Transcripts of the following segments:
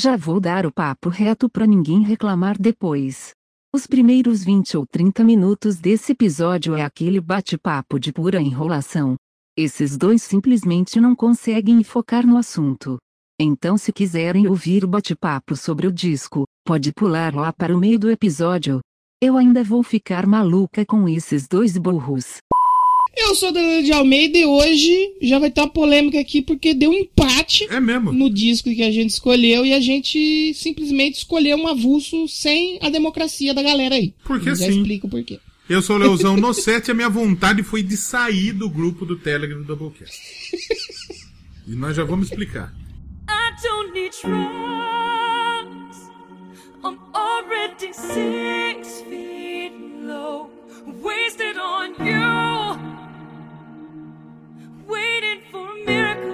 Já vou dar o papo reto pra ninguém reclamar depois. Os primeiros 20 ou 30 minutos desse episódio é aquele bate-papo de pura enrolação. Esses dois simplesmente não conseguem focar no assunto. Então, se quiserem ouvir o bate-papo sobre o disco, pode pular lá para o meio do episódio. Eu ainda vou ficar maluca com esses dois burros. Eu sou Danilo de Almeida e hoje já vai ter uma polêmica aqui porque deu um empate É mesmo? no disco que a gente escolheu e a gente simplesmente escolheu um avulso sem a democracia da galera aí. Porque Já sim. explico por quê. Eu sou o Leozão no 7 e a minha vontade foi de sair do grupo do Telegram do Doublecast. E nós já vamos explicar. I don't need drugs. I'm already six feet low, wasted on you. Waiting for a miracle.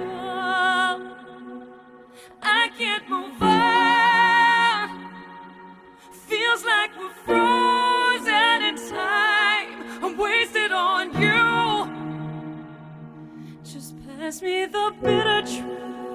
I can't move on. Feels like we're frozen in time. I'm wasted on you. Just pass me the bitter truth.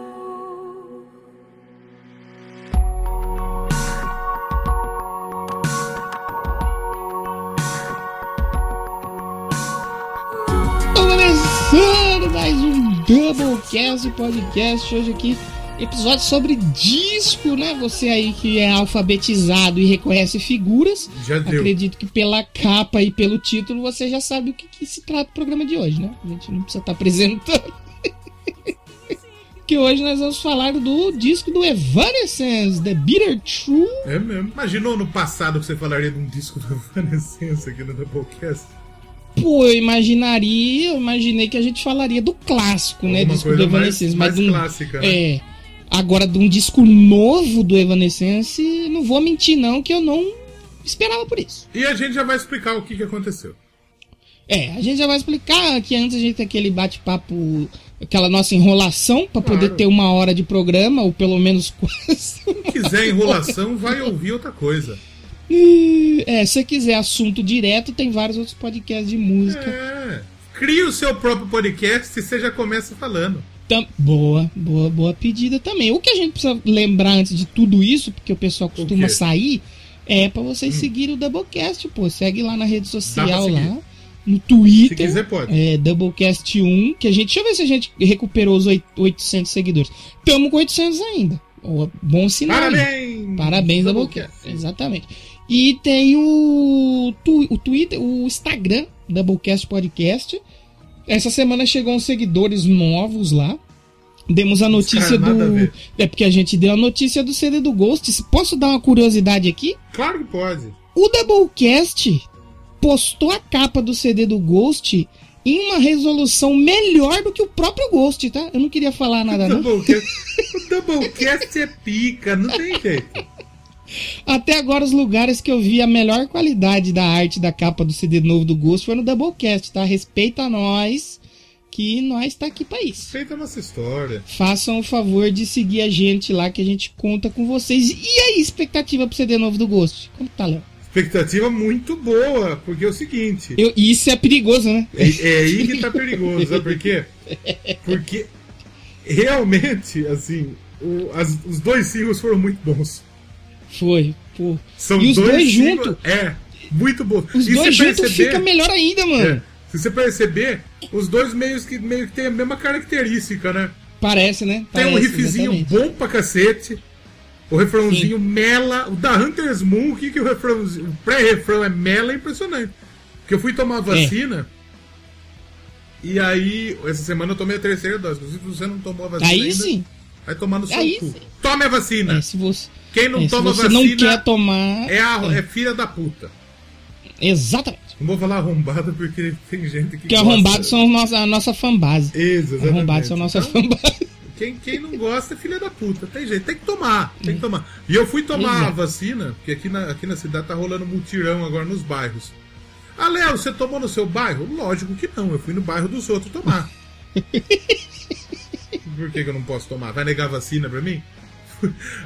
Doublecast podcast hoje aqui. Episódio sobre disco, né? Você aí que é alfabetizado e reconhece figuras. Já deu. Acredito que pela capa e pelo título você já sabe o que, que se trata o programa de hoje, né? A gente não precisa estar apresentando. que hoje nós vamos falar do disco do Evanescence, The Bitter True. É mesmo. Imaginou no passado que você falaria de um disco do Evanescence aqui no Doublecast? Pô, eu imaginaria, eu imaginei que a gente falaria do clássico, né? Alguma Disco coisa do mais- Evanescence, mais mas de um, clássica, né? É. Agora, de um disco novo do Evanescence, não vou mentir, não, que eu não esperava por isso. E a gente já vai explicar o que, que aconteceu. É, a gente já vai explicar que antes a gente tem aquele bate-papo, aquela nossa enrolação, pra poder Claro. ter uma hora de programa, ou pelo menos quase. Se quiser enrolação, vai ouvir outra coisa. É, se você quiser assunto direto, tem vários outros podcasts de música. É. Crie o seu próprio podcast e você já começa falando. Tam- boa, boa, boa pedida também. O que a gente precisa lembrar antes de tudo isso, porque o pessoal costuma? Hum. sair, é pra vocês seguirem o Doublecast, pô. Segue lá na rede social lá. No Twitter. Se quiser, pode. É, Doublecast1, que a gente. Deixa eu ver se a gente recuperou os oit- 800 seguidores. Tamo com 800 ainda. Bom sinal. Parabéns! Parabéns, Doublecast. Exatamente. E tem o, tu- o Twitter, o Instagram, Doublecast Podcast. Essa semana chegou uns seguidores novos lá. Demos a notícia caras nada a do. É porque a gente deu a notícia do CD do Ghost. Posso dar uma curiosidade aqui? Claro que pode. O Doublecast postou a capa do CD do Ghost uma resolução melhor do que o próprio Ghost, tá? Eu não queria falar nada, não. O Doublecast é pica, não tem jeito. Até agora, os lugares que eu vi a melhor qualidade da arte da capa do CD novo do Ghost foi no Doublecast, tá? Respeita nós, que nós tá aqui pra isso. Feita a nossa história. Façam o favor de seguir a gente lá, que a gente conta com vocês. E aí, expectativa pro CD novo do Ghost? Como tá, Léo? Expectativa muito boa, porque é o seguinte. Eu- e isso é perigoso, né? É, é aí que tá perigoso, sabe por quê? Porque realmente, assim, o- as- os dois singles foram muito bons. Foi, pô. São E os dois singles- juntos? É, muito bons. Os E dois se juntos perceber- fica melhor ainda, mano. é, se você perceber, os dois meio que, meio que têm a mesma característica, né? Parece, né? Tem um Parece, riffzinho exatamente. bom pra cacete. O refrãozinho mela. O da Hunter's Moon, o que, que o refrãozinho. O pré-refrão é mela, é impressionante. Porque eu fui tomar a vacina. E aí, essa semana eu tomei a terceira dose. Se você não tomou a vacina. Aí ainda, sim. Vai tomar no seu Aí cu. sim. Tome a vacina. É, se você, Quem não é, se toma você vacina não quer tomar. é, a, é filha da puta. Exatamente. Não vou falar arrombado porque tem gente que. Porque gosta. arrombados são nossa, a nossa fanbase. Isso, exatamente. Arrombados são a nossa Então, fanbase. Quem, quem não gosta é filha da puta. Tem jeito, tem que tomar. Tem que tomar. E eu fui tomar a vacina, porque aqui na, aqui na cidade tá rolando mutirão agora nos bairros. Ah, Léo, você tomou no seu bairro? Lógico que não. Eu fui no bairro dos outros tomar. Por que, que eu não posso tomar? Vai negar vacina pra mim?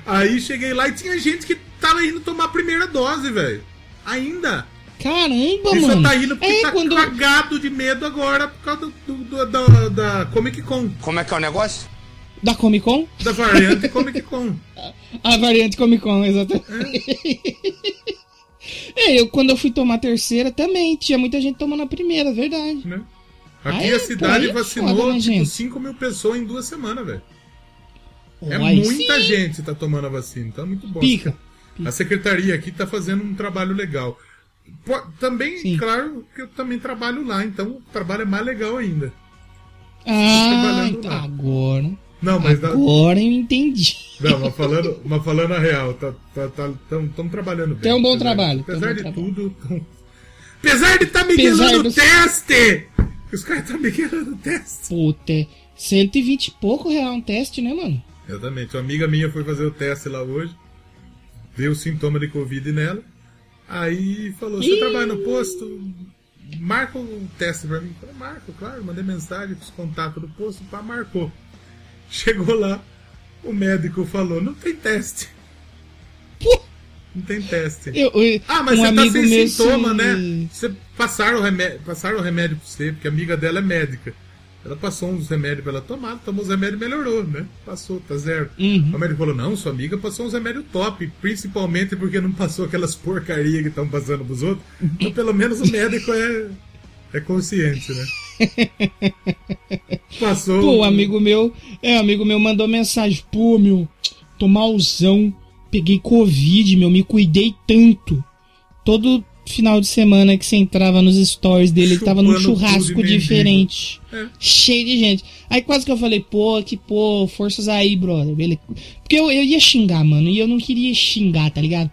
Aí cheguei lá e tinha gente que tava indo tomar a primeira dose, velho. Ainda. Caramba, E só mano. tá indo porque é, tá quando... cagado de medo agora por causa do, do- da, da Comic Con. Como é que é o negócio? Da Comic Con? Da variante Comic Con. A variante Comic Con, exatamente. É, eu quando eu fui tomar a terceira também, tinha muita gente tomando a primeira, verdade. Né? Aqui Aí, a cidade pô, é vacinou foda, né, tipo gente? 5 mil pessoas em duas semanas, velho. É muita sim. gente tá tomando a vacina, então é muito bom. Pica. A secretaria aqui tá fazendo um trabalho legal. Pô, também, Sim. claro, que eu também trabalho lá, então o trabalho é mais legal ainda. Ah, então, agora. Não, mas Agora eu entendi. Não, mas falando, mas falando a real, tá, tá, tá, tão trabalhando bem. Tem um bom Apesar- trabalho, um Apesar de trabalho. tudo. tão- Apesar de tá Apesar miguelando o dos- teste! Os caras tá miguelando o teste. Puta, é 120 e pouco real um teste, né, mano? Exatamente. Uma amiga minha foi fazer o teste lá hoje, viu o sintoma de Covid nela, aí falou: Você trabalha no posto? Marca o teste pra mim. Eu falei, marco, claro, mandei mensagem pros contatos do posto, pá, marcou. Chegou lá, o médico falou: Não tem teste. Não tem teste. eu, eu- Ah, mas um você tá sem sintoma, se- né? Você passaram o remédio, passaram o remédio pra você, porque a amiga dela é médica. Ela passou uns remédios pra ela tomar, tomou os remédios e melhorou, né? Passou, tá zero. Uhum. O médico falou, não, sua amiga passou uns remédios top, principalmente porque não passou aquelas porcarias que estão passando pros outros. Então pelo menos o médico é, é consciente, né? Passou. Pô, um amigo meu, é, amigo meu mandou mensagem, pô, meu, tô malzão, peguei Covid, meu, me cuidei tanto. Todo final de semana que você entrava nos stories dele, ele tava num churrasco diferente. É. Cheio de gente. Aí quase que eu falei, pô, que pô, forças aí, brother. Ele... Porque eu, eu ia xingar, mano, e eu não queria xingar, tá ligado?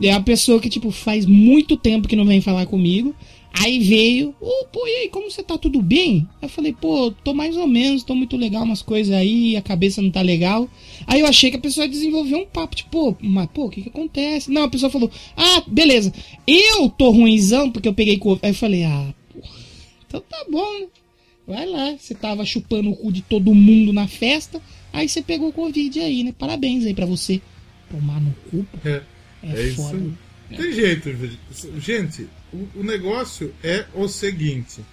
É uma pessoa que, tipo, faz muito tempo que não vem falar comigo. Aí veio, ô, pô, e aí, como você tá? Tudo bem? Eu falei, pô, tô mais ou menos, tô muito legal, umas coisas aí, a cabeça não tá legal. Aí eu achei que a pessoa desenvolveu um papo, tipo, pô, mas, pô, o que que acontece? Não, a pessoa falou, ah, beleza, eu tô ruimzão porque eu peguei Covid. Aí eu falei, ah, então tá bom, né? Vai lá, você tava chupando o cu de todo mundo na festa, aí você pegou o Covid aí, né? Parabéns aí pra você. Tomar no cu, pô. É, É, é isso. foda. né? Tem jeito, gente. O, o negócio é o seguinte.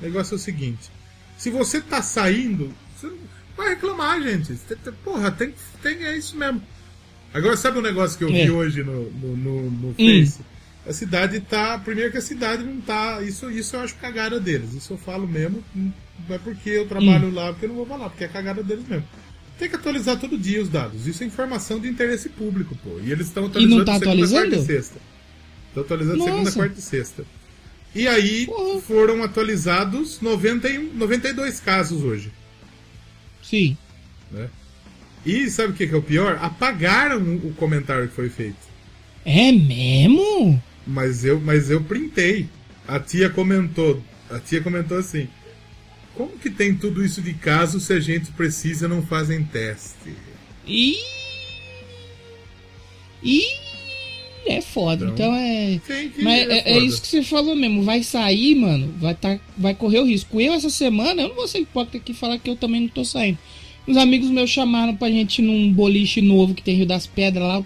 O negócio é o seguinte. Se você tá saindo, você não vai reclamar, gente. Tem- Porra, tem, tem, é isso mesmo. Agora, sabe um negócio que eu vi É. hoje no, no, no, no Hum. Face? A cidade tá. Primeiro que a cidade não tá. Isso, isso eu acho cagada deles. Isso eu falo mesmo. Não é porque eu trabalho Hum. lá, porque eu não vou falar, porque é cagada deles mesmo. Tem que atualizar todo dia os dados. Isso é informação de interesse público, pô. E eles estão atualizando tá segunda, atualizando? quarta e sexta. Estão atualizando segunda, Nossa. quarta e sexta. E aí Porra. foram atualizados 91, 92 casos hoje. Sim. Né? E sabe o que, que é o pior? Apagaram o comentário que foi feito. É mesmo? Mas eu, mas eu printei. A tia comentou. A tia comentou assim. Como que tem tudo isso de caso se a gente precisa não fazem teste? Ih. Ih. É foda. Então, Então, é. Tem Mas é, é foda. isso que você falou mesmo. Vai sair, mano. Vai, tá, vai correr o risco. Eu, essa semana, eu não vou ser hipócrita aqui e falar que eu também não tô saindo. Os amigos meus chamaram pra gente ir num boliche novo que tem Rio das Pedras lá.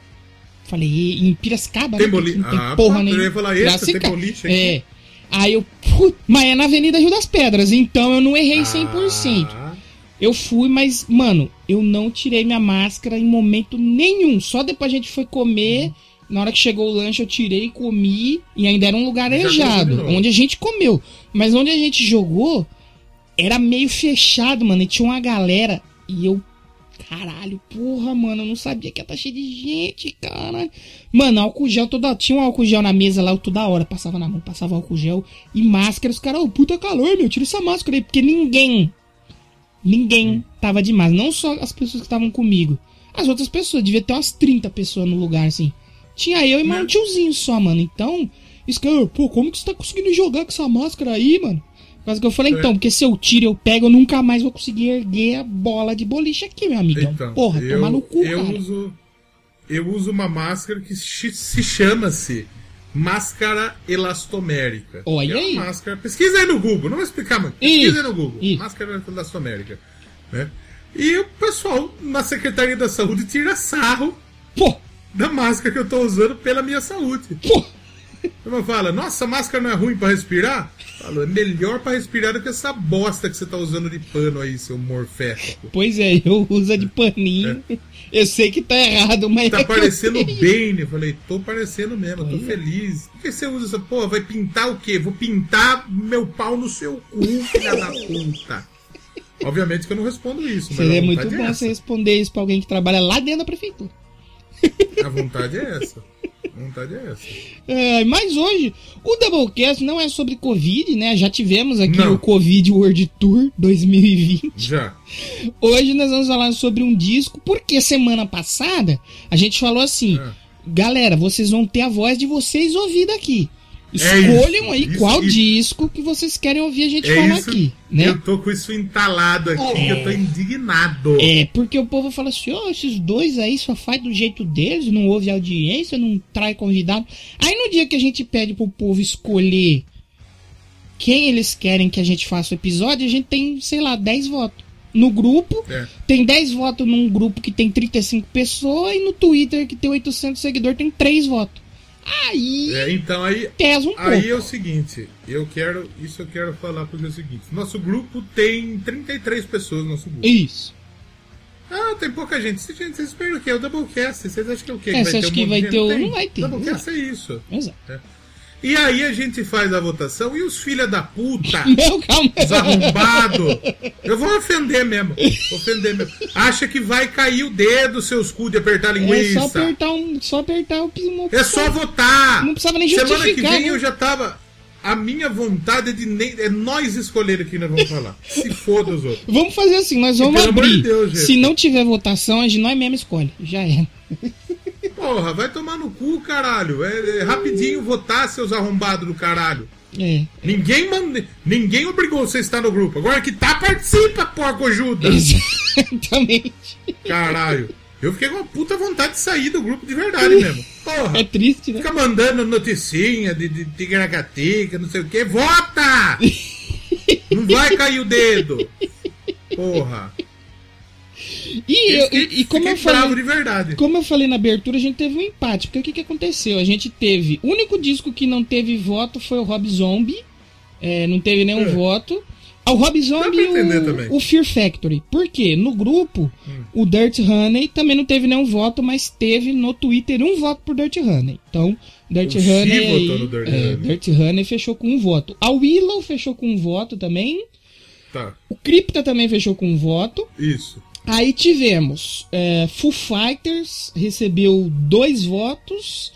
Falei, "E- em Piracicaba, Tem né? boliche? Não tem Ah, porra eu ia falar, esse, tem boliche aqui? É. Aí eu. put- Mas é na Avenida Rio das Pedras, então eu não errei 100%. Ah, Eu fui, mas, mano, eu não tirei minha máscara em momento nenhum. Só depois a gente foi comer. Na hora que chegou o lanche, eu tirei, comi. E ainda era um lugar arejado, de onde a gente comeu. Mas onde a gente jogou, era meio fechado, mano. E tinha uma galera. E eu. Caralho, porra, mano, eu não sabia que ia tá cheio de gente, caralho. Mano, álcool gel toda. Tinha um álcool gel na mesa lá, eu toda hora passava na mão, passava álcool gel e máscara. Os caras, ô, puta calor, meu, tira essa máscara aí, porque ninguém Ninguém tava demais. Não só as pessoas que estavam comigo. As outras pessoas. Devia ter umas 30 pessoas no lugar, assim. Tinha eu e mais um tiozinho só, mano. Então, isso que eu, pô, como que você tá conseguindo jogar com essa máscara aí, mano? Quase que eu falei, É. então, porque se eu tiro e eu pego, eu nunca mais vou conseguir erguer a bola de boliche aqui, meu amigão. Então, Porra, eu, tomar no cu, eu cara. uso eu uso uma máscara que se se chama-se máscara elastomérica. Olha é aí. máscara. Pesquisa aí no Google, não vou explicar muito. Pesquisa aí no Google. isso. Máscara elastomérica, né? E o pessoal na Secretaria da Saúde tira sarro Pô, da máscara que eu tô usando pela minha saúde. Ela fala, nossa, a máscara não é ruim pra respirar? Falo, é melhor pra respirar do que essa bosta que você tá usando de pano aí, seu morfético. Pois é, eu uso de paninho. Eu sei que tá errado, mas. É. Tá é eu parecendo tenho. Bane. Eu falei, tô parecendo mesmo, tô Olha. feliz. Por que você usa essa porra? Vai pintar o quê? Vou pintar meu pau no seu cu, filha da puta. Obviamente que eu não respondo isso, mas Seria muito vontade bom é você responder isso pra alguém que trabalha lá dentro da prefeitura. A vontade é essa. A vontade é essa. É, mas hoje, o Doublecast não é sobre Covid, né? Já tivemos aqui Não. o Covid World Tour 2020. Já. Hoje nós vamos falar sobre um disco, porque semana passada a gente falou assim: É. galera, vocês vão ter a voz de vocês ouvida aqui. É Escolham isso, aí isso, qual isso. disco que vocês querem ouvir a gente É falar isso. aqui, né? Eu tô com isso entalado aqui, eu tô indignado. É, porque o povo fala assim, ó, esses dois aí só faz do jeito deles, não ouve audiência, não trai convidado. Aí no dia que a gente pede pro povo escolher quem eles querem que a gente faça o episódio, a gente tem, sei lá, 10 votos. No grupo, É. tem 10 votos num grupo que tem 35 pessoas e no Twitter que tem 800 seguidores tem 3 votos. Aí É, então aí, pesa um pouco. aí é o seguinte, eu quero, isso eu quero falar porque é o seguinte, nosso grupo tem 33 pessoas no nosso grupo. Isso. Ah, tem pouca gente. Gente, Vocês esperam o quê? O Doublecast. Vocês acham que é o quê? É, você acha que monte vai de ter o- não vai ter. Doublecast é isso. Exato. E aí a gente faz a votação e os filha da puta, Não, calma. os arrombados, eu vou ofender mesmo. Vou ofender mesmo. Acha que vai cair o dedo, seus cu de apertar a É linguiça. só apertar um. Só apertar o pismo. É só votar. Não precisava nem Semana que justificar, vem né? eu já tava. A minha vontade é de nem. É nós escolher o que nós vamos falar. Se foda os outros. Vamos fazer assim, nós vamos pelo amor abrir. de Deus, gente. Se não tiver votação, a gente nós mesmo escolhe. Já é. Porra, vai tomar no cu, caralho. É, é rapidinho votar, seus arrombados do caralho. É. Ninguém manda, ninguém obrigou você a estar no grupo. Agora que tá, participa, porco ajuda. Exatamente. Caralho. Eu fiquei com uma puta vontade de sair do grupo de verdade mesmo. Porra. É triste, né? Fica mandando noticinha de, de tigaracateca, não sei o que. Vota! Não vai cair o dedo. Porra. E, eu- e- e como eu falei. Como eu falei na abertura, a gente teve um empate. Porque o que, que aconteceu? A gente teve. O único disco que não teve voto foi o Rob Zombie. É, não teve nenhum É. voto. Ah, o Rob Zombie e o, o Fear Factory. Por quê? No grupo, Hum. o Dirt Honey também não teve nenhum voto, mas teve no Twitter um voto por Dirt Honey. Então, Dirt O Honey. aí- Dirt é, Honey. Dirt Honey fechou com um voto. A Willow fechou com um voto também. Tá, O Crypta também fechou com um voto. isso. Aí tivemos é, Foo Fighters, recebeu dois votos.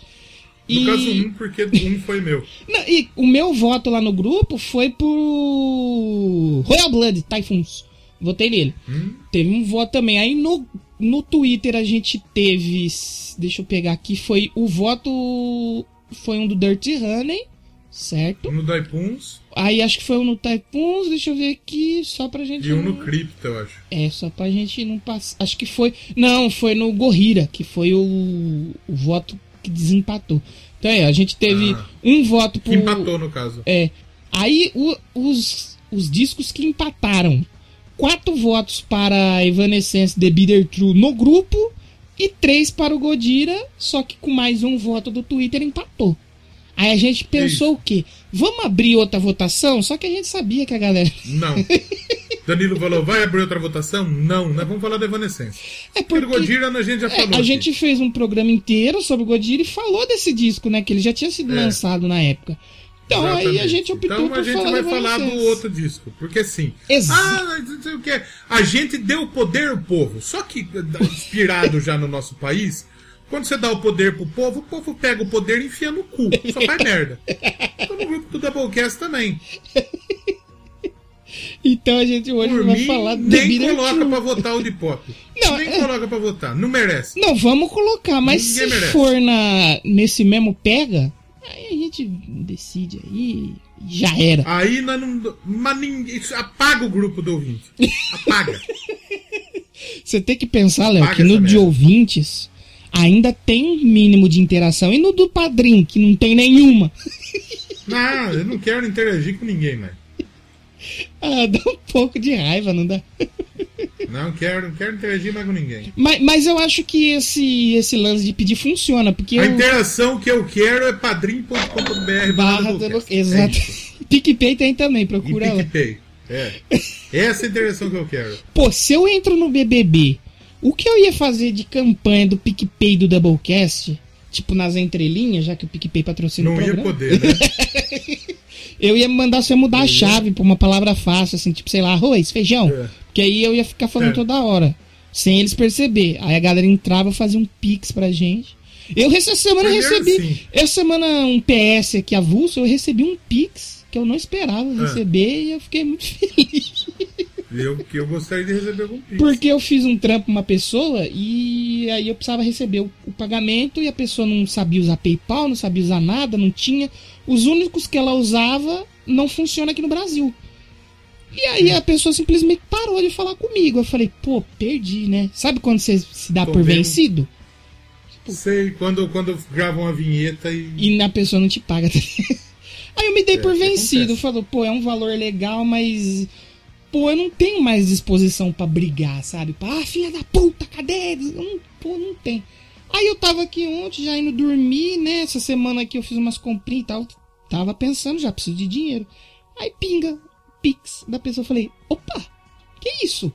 No e... caso, um, porque um foi meu. Não, e o meu voto lá no grupo foi por Royal Blood, Typhoons. Votei nele. Hum? Teve um voto também. Aí no, no Twitter a gente teve. Deixa eu pegar aqui. Foi o voto. Foi um do Dirty Honey, certo? Um no Daipuns Aí acho que foi um no Typhoons. Deixa eu ver aqui. Só pra gente. e um no não- Crypto, eu acho. É, só pra gente não passar. Acho que foi. Não, foi no Gorrira, que foi o, o voto que desempatou. Então é, a gente teve Ah. um voto Que por. empatou, no caso. É. Aí o- os, os discos que empataram. Quatro votos para Evanescence The Bitter True no grupo e três para o Godira, só que com mais um voto do Twitter empatou. Aí a gente pensou o quê? Vamos abrir outra votação? Só que a gente sabia que a galera. Não. Danilo falou, vai abrir outra votação? Não, nós vamos falar da Evanescence. É Porque porque. o Godira a gente já É, falou. a aqui. gente fez um programa inteiro sobre o Godira e falou desse disco, né? Que ele já tinha sido É. lançado na época. Então aí a Exatamente. gente optou então, por a gente falar vai falar do outro disco. Porque assim. Exa- Ah, não sei o que. A gente deu poder ao povo. Só que, inspirado já no nosso país, quando você dá o poder pro povo, o povo pega o poder e enfia no cu. Só faz merda. Então no grupo do Doublecast também. Então a gente hoje Por vai mim, falar do nem coloca pra votar o de pop. Não, nem é- coloca pra votar. Não merece. Não, vamos colocar, mas Ninguém se merece. for na, nesse mesmo pega, aí a gente decide aí. Já era. Aí nós não. Mas ninguém. isso Apaga o grupo do ouvinte. Apaga. Você tem que pensar, Léo, que no de merda. ouvintes ainda tem um mínimo de interação. E no do padrinho, que não tem nenhuma. não, eu não quero interagir com ninguém, né? Ah, dá um pouco de raiva, não dá? Não quero, não quero interagir mais com ninguém. Mas, mas eu acho que esse, esse lance de pedir funciona, porque A eu... interação que eu quero é padrim.com.br Barra do... Exato. PicPay tem também, E procura lá. PicPay. É. Essa é a interação que eu quero. Pô, se eu entro no BBB, o que eu ia fazer de campanha do PicPay do Doublecast, tipo nas entrelinhas, já que o PicPay patrocina o Não ia programa, poder, né? eu ia mandar você mudar a chave pra uma palavra fácil, assim, tipo, sei lá, arroz, feijão. É. Que aí eu ia ficar falando É. toda hora, sem eles perceber. Aí a galera entrava, fazia um pix pra gente. Eu essa semana eu recebi, sim. essa semana um PS aqui avulso, eu recebi um pix que eu não esperava É. receber e eu fiquei muito feliz. Eu, que eu gostaria de receber algum pix. Porque eu fiz um trampo pra uma pessoa e aí eu precisava receber o, o pagamento e a pessoa não sabia usar PayPal, não sabia usar nada, não tinha. Os únicos que ela usava não funciona aqui no Brasil. E aí a pessoa simplesmente parou de falar comigo. Eu falei, pô, perdi, né? Sabe quando você se dá Tô por vendo. vencido? Sei, quando, quando gravam uma vinheta e. E a pessoa não te paga. aí eu me dei É, por vencido. Falou, pô, é um valor legal, mas. Pô, eu não tenho mais disposição pra brigar, sabe? Pra, ah, filha da puta, cadê? Eu não, pô, não tem. Aí eu tava aqui ontem, já indo dormir, né? Essa semana aqui eu fiz umas comprinhas e tal. Tava pensando, já preciso de dinheiro. Aí pinga, pix da pessoa. Eu falei, opa, que isso?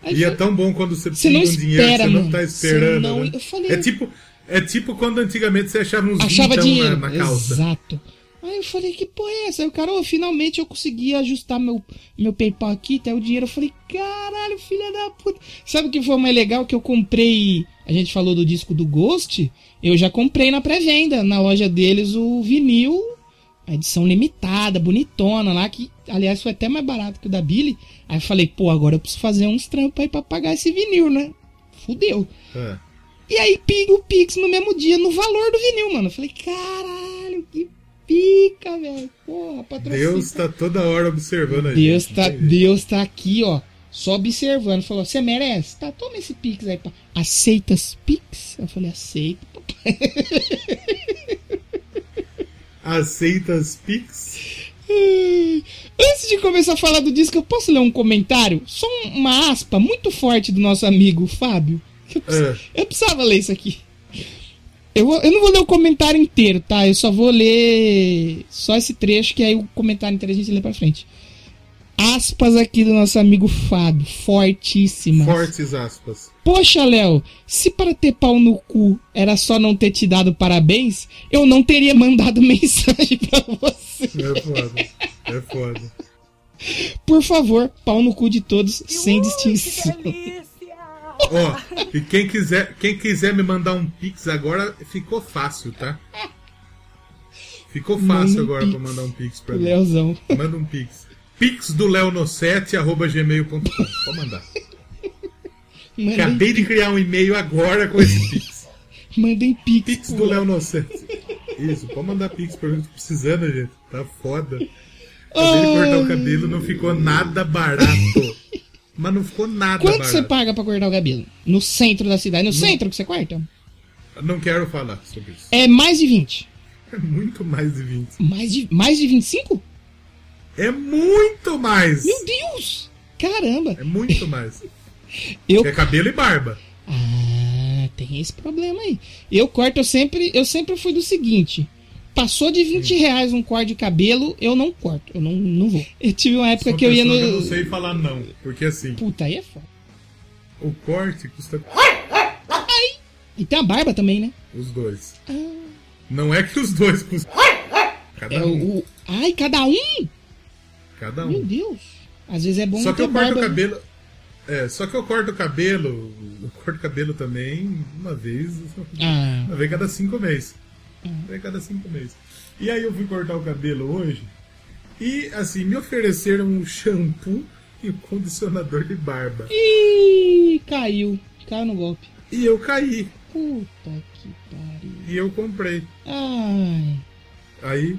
Aí E é foi- tão bom quando você Você pinga um dinheiro espera, você não tá esperando. não- né? eu falei- É tipo. É tipo quando antigamente você achava uns achava dinheiro. na, na calça. Exato. Aí eu falei, que porra é essa? Aí o cara, ô, finalmente eu consegui ajustar meu, meu PayPal aqui, até o dinheiro. Eu falei, caralho, filha da puta. Sabe o que foi mais legal? Que eu comprei. A gente falou do disco do Ghost. Eu já comprei na pré-venda, na loja deles, o vinil. A edição limitada, bonitona lá, que aliás foi até mais barato que o da Billy. Aí eu falei, pô, agora eu preciso fazer uns trampos aí pra pagar esse vinil, né? Fudeu. É. E aí pinga o Pix no mesmo dia, no valor do vinil, mano. Eu falei, caralho, que pica, velho. Porra. Deus tá toda hora observando a Deus gente. tá. Deus tá aqui, ó. Só observando. Falou, você merece? Tá, toma esse Pix aí. Pá. Aceitas Pix? Eu falei, aceito. papai." Aceita as Pix? Antes de começar a falar do disco, eu posso ler um comentário? Só um- uma aspa muito forte do nosso amigo Fábio. Eu, precis- É. eu precisava ler isso aqui. Eu, vou- eu não vou ler o comentário inteiro, tá? Eu só vou ler só esse trecho, que aí o comentário inteiro a gente lê pra frente. Aspas aqui do nosso amigo Fábio, fortíssimas. Fortes aspas. Poxa, Léo, se para ter pau no cu era só não ter te dado parabéns, eu não teria mandado mensagem pra você. É foda. É foda. Por favor, pau no cu de todos, sem distinção. Ó, e quem quiser, quem quiser me mandar um Pix agora, ficou fácil, tá? Ficou fácil um agora Pix. pra mandar um Pix pra mim. Leozão. Manda um Pix. Pix do Leono7, arroba gmail.com. Pode mandar. Mandem, Acabei de criar um e-mail agora com esse Pix. mandem pix. Pix do Leono7. Isso, pode mandar Pix pra mim, tô precisando, gente. Tá foda. Acabei de cortar o cabelo, não ficou nada barato. Mas não ficou nada Quanto barato. você paga pra cortar o cabelo? No centro da cidade. No centro que você corta? Não quero falar sobre isso. É mais de 20. É muito mais de 20. Mais de, mais de 25? É muito mais! Meu Deus! Caramba! É muito mais. Eu É cabelo e barba. Ah, tem esse problema aí. Eu corto, eu sempre, eu sempre fui do seguinte: passou de 20 reais um corte de cabelo, eu não corto, eu não, não vou. Eu tive uma época Sou que eu ia no. eu não sei falar não. Porque assim, Puta, aí é foda. o corte custa E tem a barba também, né? os dois. Não é que os dois custam. Cada É um. o. o- Ai, cada um? Cada Meu um. Deus. Às vezes é bom Só não que eu corto o barba. cabelo. É, só que eu corto o cabelo. Eu corto o cabelo também uma vez. Ah, Uma vez cada cinco meses. Uma vez cada cinco meses. E aí eu fui cortar o cabelo hoje. E assim, me ofereceram um shampoo e um condicionador de barba. Ih, caiu. Caiu no golpe. E eu caí. Puta que pariu. E eu comprei. Ai. Aí.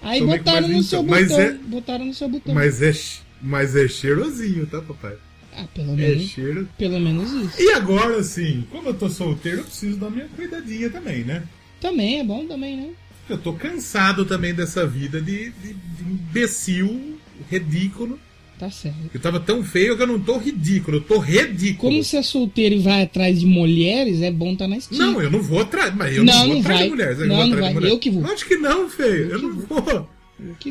Aí botaram no seu vintão, mas botão. é- Botaram no seu botão. Mas é, mas é cheirosinho, tá, papai? Ah, pelo É menos. cheiro. Pelo menos isso. E agora, assim, como eu tô solteiro, eu preciso dar minha cuidadinha também, né? Também é bom também, né? Eu tô cansado também dessa vida de, de, de imbecil, ridículo, Tá certo. Eu tava tão feio que eu não tô ridículo, eu tô ridículo. Como você é solteiro e vai atrás de mulheres, é bom estar tá na estima. Não, eu não vou atrás, mas eu Não, não, vou não atrás vai. de mulheres. Não, eu vou não vai. mulheres. Eu que vou. Acho que não, feio. Eu não vou. Eu vou.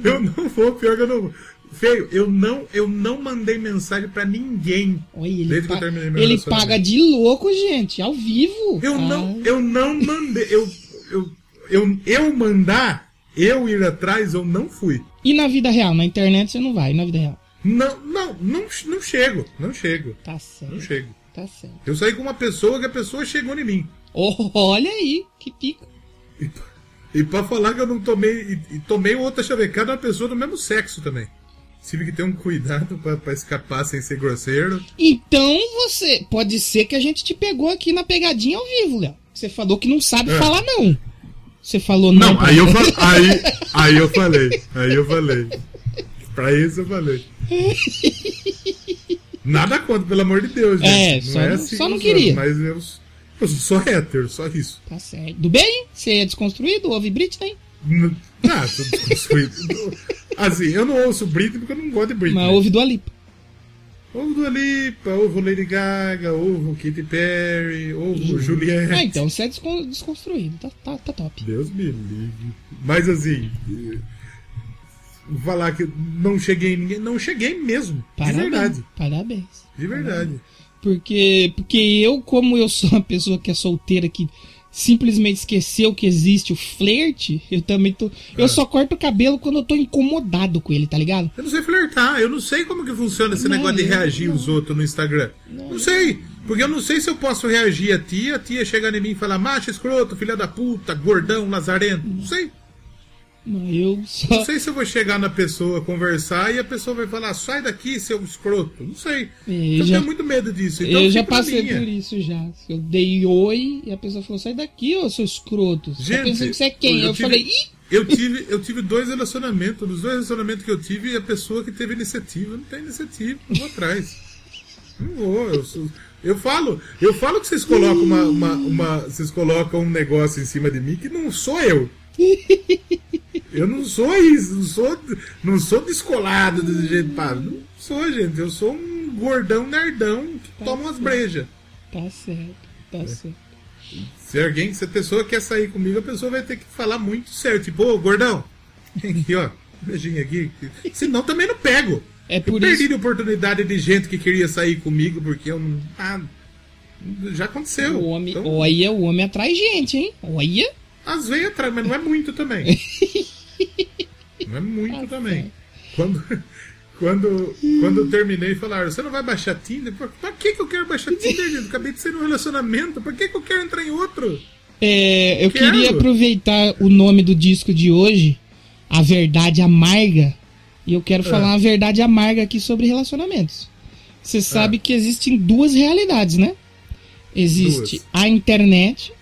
Eu não vou, pior que eu não vou. Feio, eu não, eu não mandei mensagem pra ninguém. Olha, ele, Desde que eu terminei meu ele paga de louco, gente, ao vivo. Eu Ah, não, eu não mandei. Eu, eu, eu, eu mandar, eu ir atrás, eu não fui. E na vida real? Na internet você não vai, na vida real. Não, não, não, não chego, não chego, Tá certo. não chego. Tá certo. Eu saí com uma pessoa que a pessoa chegou em mim. Oh, olha aí, que pico. E, e pra falar que eu não tomei. E, e tomei outra chavecada uma pessoa do mesmo sexo também. Tive que ter um cuidado pra, pra escapar sem ser grosseiro. Então você. Pode ser que a gente te pegou aqui na pegadinha ao vivo, Léo. Você falou que não sabe É. falar, não. Você falou não. Não, aí eu, fa- aí, aí eu falei. Aí eu falei. Pra isso eu falei. Nada contra, pelo amor de Deus, gente. É, só não- assim só não queria. Mas eu, eu sou hétero, só isso. Tá certo. Do bem? Você é desconstruído? Ouve Britney? Ah, tô desconstruído. Assim, eu não ouço Britney porque eu não gosto de Britney. Mas ouve do Alipa. Ovo Dua Lipa, ovo Lady Gaga, ovo Katy Perry, ovo Juliette. Ah, então você é descon- desconstruído. Tá, tá, tá top. Deus me livre. Mas assim, falar que não cheguei em ninguém, não cheguei mesmo. Parabéns. De verdade. Parabéns. De verdade. Porque, porque eu, como eu sou uma pessoa que é solteira, que simplesmente esqueceu que existe o flerte, eu também tô. Eu É. só corto o cabelo quando eu tô incomodado com ele, tá ligado? Eu não sei flertar, eu não sei como que funciona esse Não, negócio de eu- reagir não. os outros no Instagram. Não, sei. Porque eu não sei se eu posso reagir a ti, a tia chegar em mim e falar macho, escroto, filha da puta, gordão, lazarento. Não sei. Não, eu só. Não sei se eu vou chegar na pessoa, conversar e a pessoa vai falar, sai daqui, seu escroto. Não sei. Eu eu já- tenho muito medo disso. Então eu já passei minha. por isso já. Eu dei oi e a pessoa falou: sai daqui, ô seu escroto. Você tá Gente, pensando que você é quem? eu Eu, tive- falei: ih! Eu tive, eu tive dois relacionamentos. Nos dois relacionamentos que eu tive, a pessoa que teve iniciativa não tem iniciativa. Não vou atrás. Não vou. Eu, sou- eu falo, eu falo que vocês colocam uma, uma, uma- vocês colocam um negócio em cima de mim que não sou eu. Eu não sou isso, não sou, não sou descolado desse jeito, pá. Não sou, gente. Eu sou um gordão nerdão que toma umas brejas. Tá certo, tá É. certo. Se alguém, se a pessoa quer sair comigo, a pessoa vai ter que falar muito sério. Tipo, ô, gordão, vem aqui, ó. Beijinho aqui. Senão também não pego. É Eu por perdi isso. a oportunidade de gente que queria sair comigo porque eu não. Ah, já aconteceu. O homem, Então, olha, o homem atrai gente, hein? Olha. Às vezes atrás, mas não é muito também. não é muito também. Quando, quando, quando eu terminei, falaram: Você não vai baixar Tinder? Pra, pra que, que eu quero baixar Tinder, gente? Acabei de sair num relacionamento. Pra que, que eu quero entrar em outro? É, eu Quero. queria aproveitar o nome do disco de hoje, A Verdade Amarga, e eu quero falar uma verdade amarga aqui sobre relacionamentos. Você sabe que existem duas realidades, né? Existe Duas. a internet,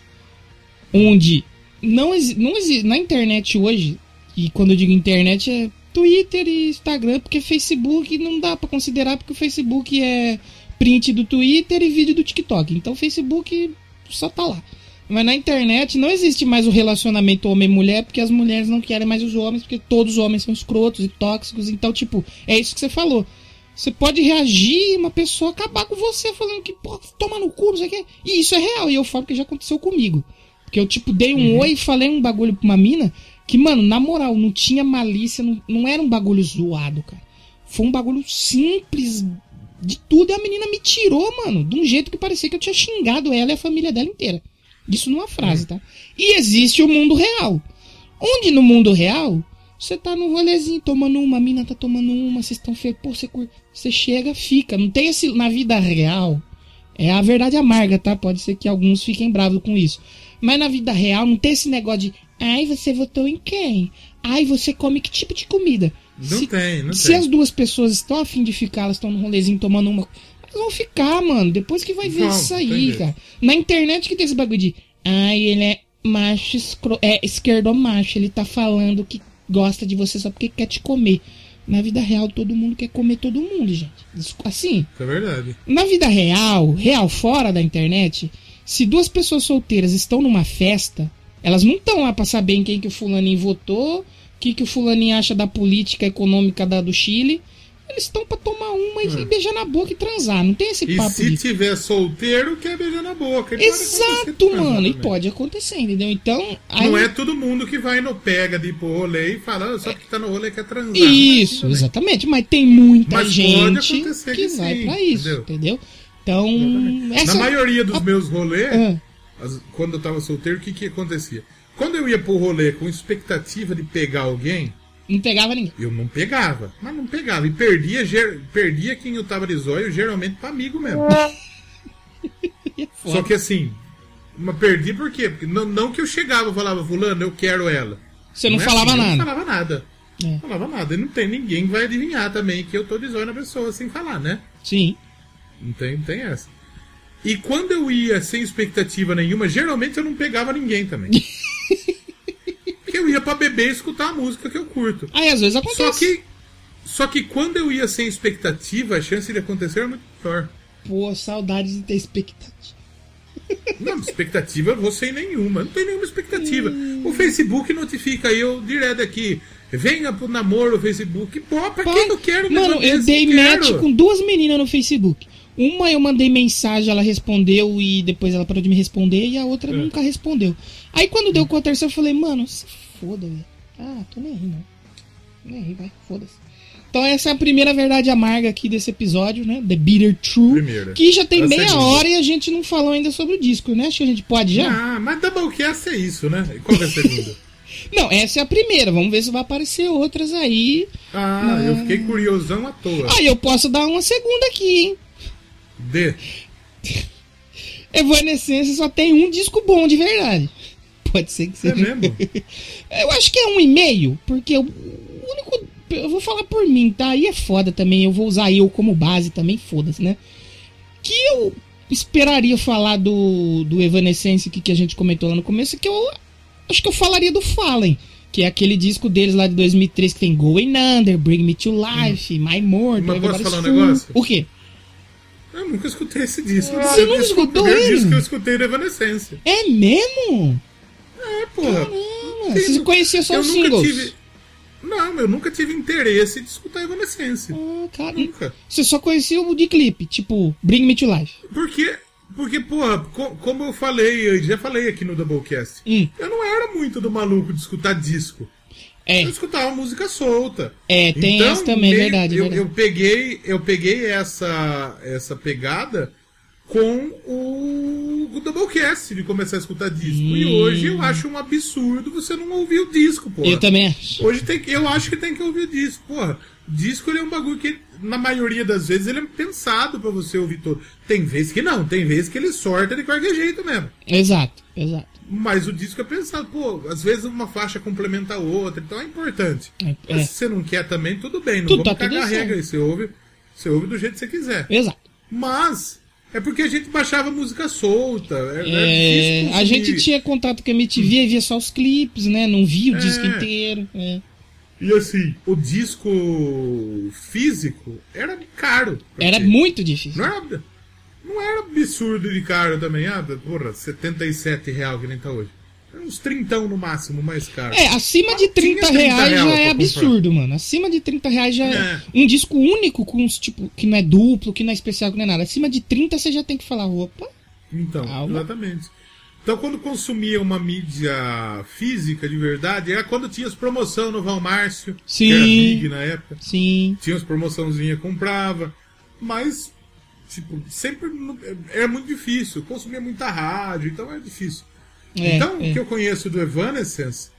onde não, não. Na internet hoje, e quando eu digo internet é Twitter e Instagram, porque Facebook não dá pra considerar, porque o Facebook é print do Twitter e vídeo do TikTok. Então o Facebook só tá lá. Mas na internet não existe mais o relacionamento homem-mulher, porque as mulheres não querem mais os homens, porque todos os homens são escrotos e tóxicos. Então, tipo, é isso que você falou. Você pode reagir e uma pessoa acabar com você falando que, pô, toma no cu, não sei o quê. E isso é real, e eu falo que já aconteceu comigo. Porque eu, tipo, dei um oi e falei um bagulho pra uma mina que, mano, na moral, não tinha malícia, não, não era um bagulho zoado, cara. Foi um bagulho simples de tudo e a menina me tirou, mano, de um jeito que parecia que eu tinha xingado ela e a família dela inteira. Isso numa frase, tá? E existe o mundo real. Onde no mundo real, você tá no rolezinho tomando uma, a mina tá tomando uma, vocês estão feios, pô, você, cur- você chega, fica. Não tem esse. Na vida real, é a verdade amarga, tá? Pode ser que alguns fiquem bravos com isso. Mas na vida real, não tem esse negócio de. Ai, você votou em quem? Ai, você come que tipo de comida? Não Se- tem, não se tem. as duas pessoas estão afim de ficar, elas estão no rolezinho tomando uma. Elas vão ficar, mano. Depois que vai ver Vão, isso aí, cara. Na internet que tem esse bagulho de. Ai, ele é macho escro... é esquerdo macho. Ele tá falando que gosta de você só porque quer te comer. Na vida real, todo mundo quer comer todo mundo, gente. Assim, Isso é verdade. na vida real, real fora da internet, se duas pessoas solteiras estão numa festa, elas não estão lá pra saber em quem que o fulaninho votou, o que, que o fulaninho acha da política econômica da, do Chile. eles estão pra tomar uma e beijar na boca e transar. Não tem esse E papo se de... tiver solteiro, quer beijar na boca. E acontecer Exato, mano. E pode acontecer, entendeu? Então. Aí... Não é todo mundo que vai no pega de ir pro rolê e fala, "Ah, só que tá no rolê quer transar. Isso, é assim exatamente. Mas tem muita Mas gente que, que vai sim, pra isso, entendeu? entendeu? Então, essa. Na maioria dos meus rolês, Ah, as- quando eu tava solteiro, o que que acontecia? Quando eu ia pro rolê com expectativa de pegar alguém, não pegava ninguém. eu não pegava. Mas não pegava. E perdia, ger- perdia quem eu tava de zóio, geralmente pra amigo mesmo. Só que assim, mas perdi por quê? Porque não, não que eu chegava e falava, fulano, eu quero ela. Você não, é falava assim, nada. Não falava nada. É. Não falava nada. E não tem ninguém que vai adivinhar também que eu tô de zóio na pessoa sem falar, né? Sim. Não tem, não tem essa. E quando eu ia sem expectativa nenhuma, geralmente eu não pegava ninguém também. Porque eu ia pra beber e escutar a música que eu curto. Aí às vezes Só acontece. que, só que quando eu ia sem expectativa, a chance de acontecer era muito maior. Pô, saudades de ter expectativa. Não, expectativa eu vou sem nenhuma. Não tem nenhuma expectativa. O Facebook notifica eu direto aqui. Venha pro namoro o Facebook. Pô, pra Pô, que eu quero Mano, eu dei match quero. com duas meninas no Facebook. Uma eu mandei mensagem, ela respondeu e depois ela parou de me responder e a outra É. nunca respondeu. Aí quando deu com a terceira eu falei, mano, se foda, velho. Ah, tô nem aí, não. Nem aí, vai, foda-se. Então essa é a primeira verdade amarga aqui desse episódio, né? The Bitter True. Primeira. Que já tem A meia hora e a gente não falou ainda sobre o disco, né? Acho que a gente pode já? Ah, mas Doublecast é isso, né? E qual é a segunda? Não, essa é a primeira. Vamos ver se vai aparecer outras aí. Ah, eu fiquei curiosão à toa. Aí eu posso dar uma segunda aqui, hein? D. Evanescence só tem um disco bom de verdade. Pode ser que É seja. mesmo? Eu acho que é um e meio, porque o único. Eu vou falar por mim, tá? Aí é foda também. Eu vou usar eu como base também, foda-se, né? Que eu esperaria falar do, do Evanescence que, que a gente comentou lá no começo, que eu acho que eu falaria do Fallen. Que é aquele disco deles lá de 2003 que tem Going Under, Bring Me to Life, My Mortal, Mas posso falar um negócio? O quê? Eu nunca escutei esse disco. Você foi escutou o primeiro ele? disco que eu escutei do Evanescence. É mesmo? É, porra. Caramba, você conhecia só eu os nunca singles? tive. Não, eu nunca tive interesse de escutar Evanescence. Ah, cara. Nunca. Você só conhecia o de clipe, tipo, Bring Me to Life. Porque, porque porra, co- como eu falei, eu já falei aqui no Doublecast, Hum. eu não era muito do maluco de escutar disco. É, Eu escutava música solta. É, tem Então, essa também, meio- verdade, Eu, verdade. eu peguei, eu peguei essa, essa pegada com o, o Doublecast de começar a escutar disco. E hoje eu acho um absurdo você não ouvir o disco, porra. Hum. eu também acho. Hoje tem que, eu acho que tem que ouvir disco, porra. Disco ele é um bagulho que, na maioria das vezes, ele é pensado pra você ouvir todo. Tem vezes que não, tem vezes que ele sorta de qualquer jeito mesmo. Exato, exato. Mas o disco é pensado, pô, às vezes uma faixa complementa a outra, então é importante. É, Mas é. se você não quer também, tudo bem, não Tudo vamos tá tudo cagar regra aí. Você ouve, você ouve do jeito que você quiser. Exato. Mas é porque a gente baixava música solta. É, é É, a gente tinha contato com a MTV e via só os clipes, né? Não via o É. disco inteiro. É. E assim, o disco físico era caro. Era Porque muito difícil. Não era, não era absurdo de caro também. Ah, porra, 77 real que nem tá hoje. Era uns 30 no máximo, mais caro. É, acima de Mas tinha 30 30 reais já é comprar. absurdo, mano. Acima de 30 reais já é. É. Um disco único com uns, tipo, que não é duplo, que não é especial, que não é nada. Acima de 30 você já tem que falar, opa. Então, Calma. exatamente. Então, quando consumia uma mídia física de verdade, era quando tinha as promoções no Val Márcio, Sim. que era Big na época. Sim. Tinha as promoçãozinhas, comprava. Mas, tipo, sempre não- era muito difícil. Consumia muita rádio, então era difícil. É, então, é. o que eu conheço do Evanescence,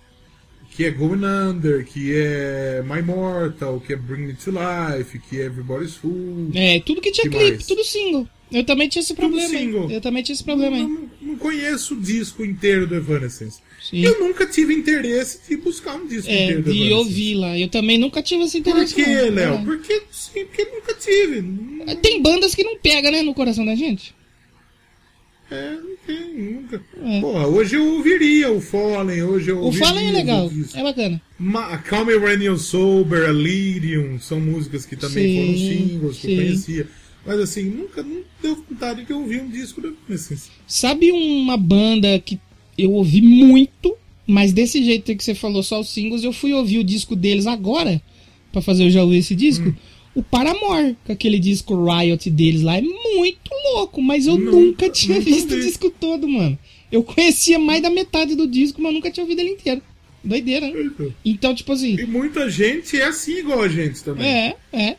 que é Going Under, que é My Mortal, que é Bring Me to Life, que é Everybody's Fool. É, tudo que tinha Que clipe, mais? tudo single. Eu também tinha esse problema. Eu também tinha esse problema aí. não, não conheço o disco inteiro do Evanescence. Sim. Eu nunca tive interesse de buscar um disco É, inteiro Evanescence. ouvir lá. Eu também nunca tive esse Por interesse. que, não. Léo? É. Porque sim, porque nunca tive. Tem bandas que não pega, né, no coração da gente. É, não tem, nunca. É. Porra, hoje eu ouviria o Fallen, hoje eu O. Fallen é legal, é bacana. Ma Calm You're Sober, Elyrium, são músicas que também Sim, foram singles que sim. eu conhecia. Mas assim, nunca não deu vontade de ouvir um disco Evanescence. Sabe uma banda que eu ouvi muito, mas desse jeito que você falou, só os singles, eu fui ouvir o disco deles agora, pra fazer o já ouvi esse disco. Hum. O Paramore, com aquele disco Riot deles lá, é muito louco, mas eu Não, nunca tinha visto o vi. disco todo, mano. Eu conhecia mais da metade do disco, mas nunca tinha ouvido ele inteiro. Doideira, né? Então, tipo assim, E muita gente é assim igual a gente também. é, é.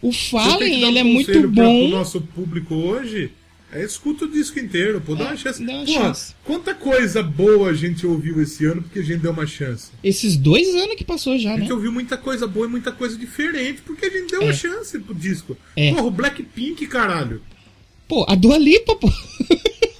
O eu Fallen, um ele é muito bom. Pro nosso público hoje, é escuta o disco inteiro, pô, dá uma chance. dá uma Pô, chance. quanta coisa boa a gente ouviu esse ano porque a gente deu uma chance. Esses dois anos que passou já, A né? gente ouviu muita coisa boa e muita coisa diferente porque a gente deu uma chance pro disco. É. Porra, o Blackpink, caralho. Pô, a Dua Lipa, pô.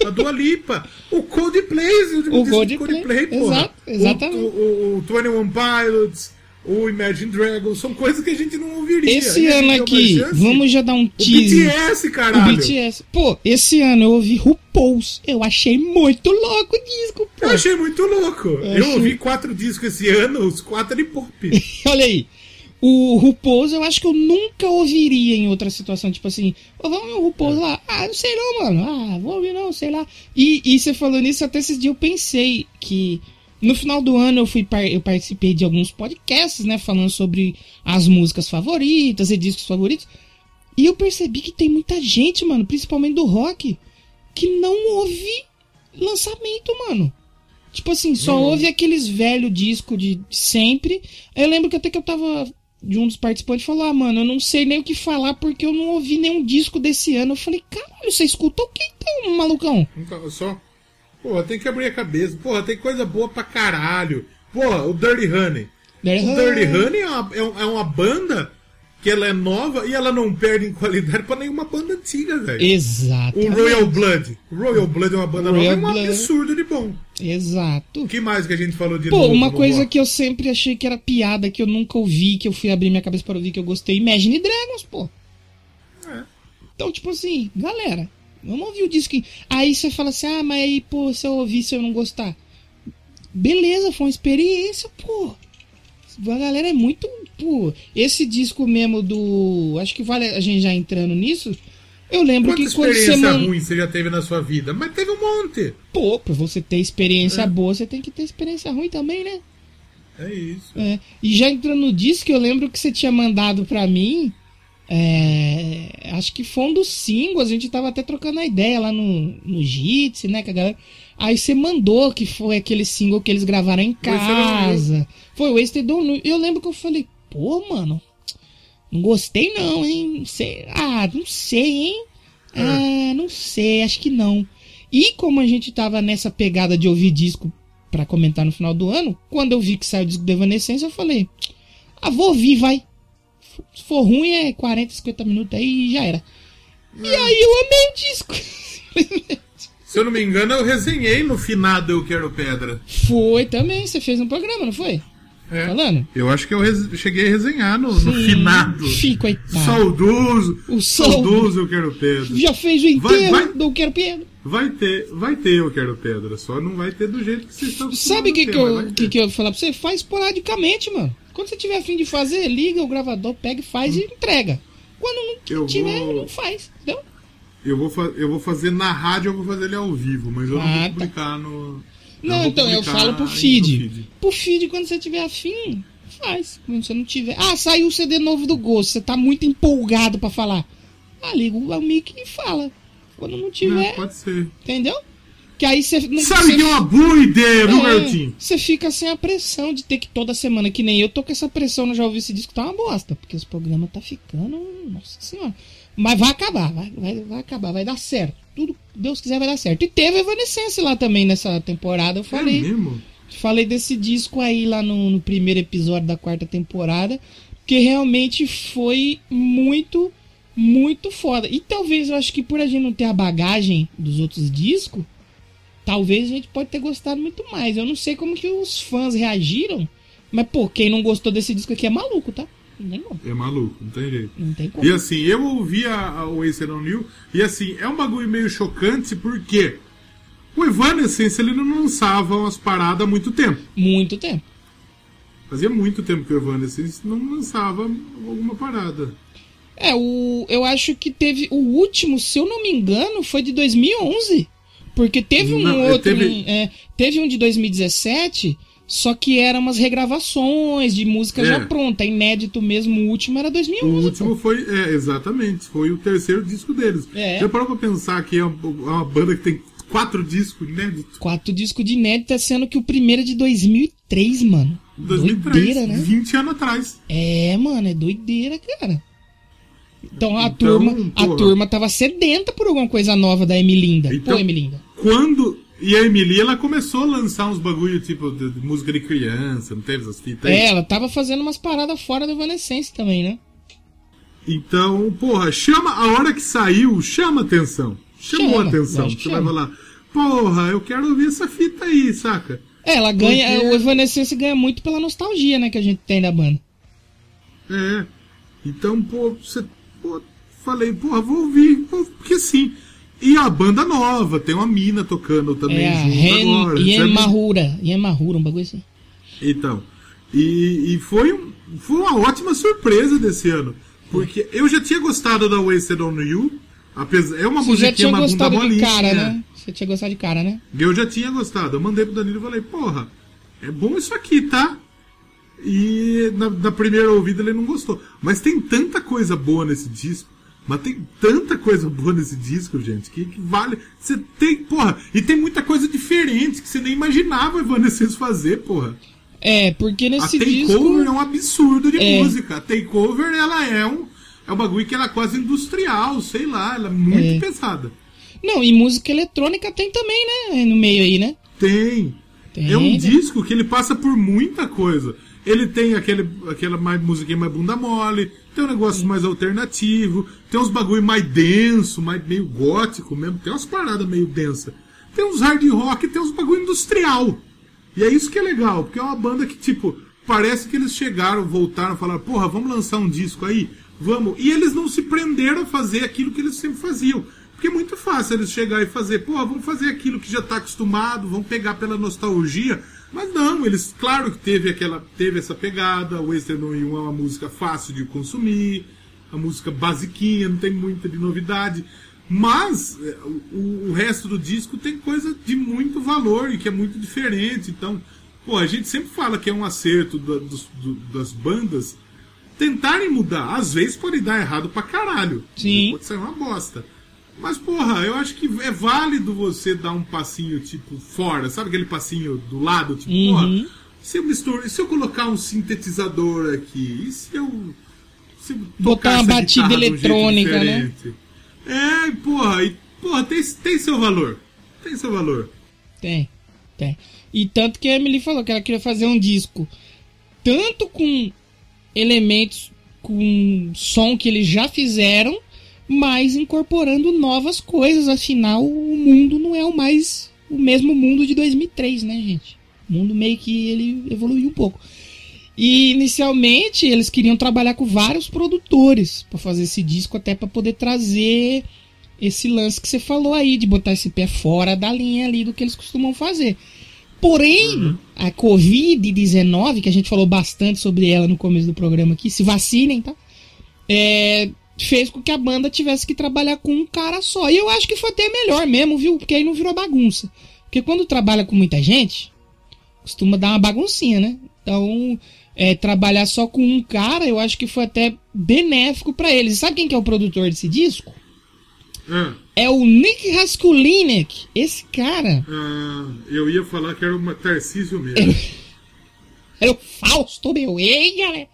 A Dua Lipa. O Coldplay. O disco do Coldplay, Coldplay, porra. exato, exatamente. O, o, o 21 Pilots, o Imagine Dragons, são coisas que a gente não ouviria. Esse ano aqui, vamos já dar um O teaser. BTS, O caralho. BTS. Pô, esse ano eu ouvi RuPaul's. Eu achei muito louco o disco, pô. Eu achei muito louco. Eu, achei- ouvi quatro discos esse ano, os quatro de pop. Olha aí. O RuPaul's eu acho que eu nunca ouviria em outra situação. Tipo assim, Ô, vamos ver o RuPaul's lá. Ah, não sei não, mano. Ah, vou ouvir não, sei lá. E, e você falando isso, até esses dias eu pensei que no final do ano eu fui eu participei de alguns podcasts, né? Falando sobre as músicas favoritas e discos favoritos. E eu percebi que tem muita gente, mano, principalmente do rock, que não ouve lançamento, mano. Tipo assim, só Não. ouve aqueles velhos discos de sempre. Eu lembro que até que eu tava. De um dos participantes falou: Ah, mano, eu não sei nem o que falar porque eu não ouvi nenhum disco desse ano. Eu falei: Caralho, você escutou o que então, malucão? Então, só. Porra, tem que abrir a cabeça. Porra, tem coisa boa pra caralho. Porra, o Dirty Honey. Dirty o Honey. Dirty Honey é uma, é um- é uma banda que ela é nova e ela não perde em qualidade pra nenhuma banda antiga, velho. Exato. O Royal Blood. O Royal Blood é uma banda Royal nova, é um Blood. absurdo de bom. Exato. O que mais que a gente falou de Pô, novo uma coisa que eu sempre achei que era piada, que eu nunca ouvi, que eu fui abrir minha cabeça para ouvir, que eu gostei, Imagine Dragons, pô. É. Então, tipo assim, galera, vamos ouvir o disco. aí. Aí você fala assim, ah, mas aí, pô, se eu ouvir, se eu não gostar. Beleza, foi uma experiência, pô. A galera é muito. Pô, esse disco mesmo do. Acho que vale a gente já entrando nisso. Eu lembro Quanta que quando você experiência man... ruim você já teve na sua vida? Mas teve um monte. Pô, pra você ter experiência boa, você tem que ter experiência ruim também, né? É isso. É, e já entrando no disco, eu lembro que você tinha mandado pra mim. É, acho que foi um dos singles, a gente tava até trocando a ideia lá no, no Jitsi, né, com a galera. Aí você mandou que foi aquele single que eles gravaram em casa. Foi o Wasted. E eu lembro que eu falei, pô, mano, não gostei não, hein? Não sei. Ah, não sei, hein? Ah, não sei, acho que não. E como a gente tava nessa pegada de ouvir disco pra comentar no final do ano, quando eu vi que saiu o disco do Evanescence, eu falei, ah, vou ouvir, vai. Se for ruim, é 40, 50 minutos aí e já era. E aí eu amei o disco. Se eu não me engano, eu resenhei no finado Eu Quero Pedra. Foi também, você fez um programa, não foi? É. Falando? Eu acho que eu res- cheguei a resenhar no, no finado. Fih, coitado. Saudoso. O saudo- Saudoso Eu Quero Pedra. Já fez o Vai, inteiro vai. do Quero Pedro. Vai ter, vai ter Eu Quero Pedra, só não vai ter do jeito que vocês estão Sabe o que, que, eu, vai que, que eu vou falar pra você? Faz esporadicamente, mano. Quando você tiver afim de fazer, liga o gravador, pega e faz e entrega. Quando não Eu tiver, vou- não faz, entendeu? Eu vou, eu vou fazer na rádio, eu vou fazer ele ao vivo, mas eu não Ah, vou tá. publicar no. Não, então eu falo pro no feed. Pro feed, quando você tiver afim, faz. Quando você não tiver. Ah, saiu o CD novo do Ghost, você tá muito empolgado pra falar. Ah, liga o mic e fala. Quando não tiver, pode ser. entendeu? Que aí você não Sabe que é uma boa ideia, viu, Martim? Você fica sem a pressão de ter que toda semana, que nem eu tô com essa pressão, eu já ouvi esse disco, tá uma bosta, porque esse programa tá ficando. Nossa senhora. Mas vai acabar, vai, vai, vai acabar, vai dar certo. Tudo, Deus quiser, vai dar certo. E teve Evanescence lá também nessa temporada, eu É falei. mesmo? Falei desse disco aí lá no, no primeiro episódio da quarta temporada, que realmente foi muito, muito foda. E talvez eu acho que por a gente não ter a bagagem dos outros discos, talvez a gente pode ter gostado muito mais. Eu não sei como que os fãs reagiram, mas pô, quem não gostou desse disco aqui é maluco, tá? É maluco, não tem jeito. Não tem como. E assim, eu ouvi a, a Wasted on You, e assim, é um bagulho meio chocante, porque o Evanescence ele não lançava umas paradas há muito tempo. Muito tempo. Fazia muito tempo que o Evanescence não lançava alguma parada. É, o, eu acho que teve. O último, se eu não me engano, foi de 2011. Porque teve um Não, é, outro. teve- é, teve um de 2017. Só que eram umas regravações de música É. já pronta. Inédito mesmo, o último era 2011. O último pô. foi, é, exatamente, foi o terceiro disco deles. É. Já parou pra pensar que é uma, é uma banda que tem quatro discos inéditos? Quatro discos de inédita, sendo que o primeiro é de 2003, mano. 2003, Doideira, né? 20 anos atrás. É, mano, é doideira, cara. Então a Então, turma, a turma tava sedenta por alguma coisa nova da Emilinda. Então- Pô, Emilinda. Quando. E a Emily, ela começou a lançar uns bagulho tipo de, de música de criança, não teve essas fitas aí? É, ela tava fazendo umas paradas fora do Evanescence também, né? Então, porra, chama. A hora que saiu, chama atenção. Chamou Chama, atenção. Você vai chama. falar, porra, eu quero ouvir essa fita aí, saca? É, ela ganha. Porque- O Evanescence ganha muito pela nostalgia, né, que a gente tem da banda. É. Então, pô, você. Pô, falei, porra, vou ouvir. Porque sim. E a banda nova, tem uma mina tocando também É junto Ren agora. Yemahura. Yemahura, um bagulho assim. Então. E, e foi, um- foi uma ótima surpresa desse ano. Porque eu já tinha gostado da Wasted on You. Apesar, é uma Você já musiquinha tinha uma bunda molinha. cara, né? Você tinha gostado de cara, né? Eu já tinha gostado. Eu mandei pro Danilo e falei, porra, é bom isso aqui, tá? E na, na primeira ouvida ele não gostou. Mas tem tanta coisa boa nesse disco. Mas tem tanta coisa boa nesse disco, gente, que, que vale. Você tem, porra, e tem muita coisa diferente que você nem imaginava o Evanescence fazer, porra. É, porque A nesse takeover disco. é um absurdo de É. música. A takeover, ela é um. É um bagulho que ela é quase industrial, sei lá, ela é muito É. pesada. Não, e música eletrônica tem também, né? No meio aí, né? Tem. Tem, É um né? disco que ele passa por muita coisa. Ele tem aquele, aquela mais, musiquinha mais bunda mole, tem um negócio mais alternativo, tem uns bagulho mais denso, mais meio gótico mesmo, tem umas paradas meio densa. Tem uns hard rock, tem uns bagulho industrial. E é isso que é legal, porque é uma banda que, tipo, parece que eles chegaram, voltaram, falaram, porra, vamos lançar um disco aí? Vamos. E eles não se prenderam a fazer aquilo que eles sempre faziam. Porque é muito fácil eles chegar e fazer, porra, vamos fazer aquilo que já tá acostumado, vamos pegar pela nostalgia. Mas não, eles, claro que teve aquela, teve essa pegada, o Western On You é uma música fácil de consumir, a música basiquinha, não tem muita de novidade. Mas é, o, o resto do disco tem coisa de muito valor e que é muito diferente. Então, pô, a gente sempre fala que é um acerto da- dos- do- das bandas tentarem mudar. Às vezes pode dar errado pra caralho. Sim. Pode sair uma bosta. Mas, porra, eu acho que é válido você dar um passinho, tipo, fora. Sabe aquele passinho do lado? Tipo, Uhum. porra, se eu misturar, se eu colocar um sintetizador aqui? E se eu. Se eu Botar uma batida de um eletrônica, né? É, porra, e, porra, tem, tem seu valor. Tem seu valor. Tem, tem. E tanto que a Emily falou que ela queria fazer um disco tanto com elementos com som que eles já fizeram, mas incorporando novas coisas. Afinal, o mundo não é o mais o mesmo mundo de 2003, né, gente? O mundo meio que ele evoluiu um pouco. E inicialmente eles queriam trabalhar com vários produtores para fazer esse disco, até para poder trazer esse lance que você falou aí, de botar esse pé fora da linha ali do que eles costumam fazer. Porém, a Covid-19, que a gente falou bastante sobre ela no começo do programa aqui, se vacinem, tá? É, fez com que a banda tivesse que trabalhar com um cara só. E eu acho que foi até melhor mesmo, viu? Porque aí não virou bagunça. Porque quando trabalha com muita gente, costuma dar uma baguncinha, né? Então, é, trabalhar só com um cara, eu acho que foi até benéfico pra eles. E sabe quem que é o produtor desse disco? Ah, É o Nick Raskulinek. Esse cara ah, eu ia falar que era uma Tarcísio mesmo. é o Fausto, meu. Ei, galera.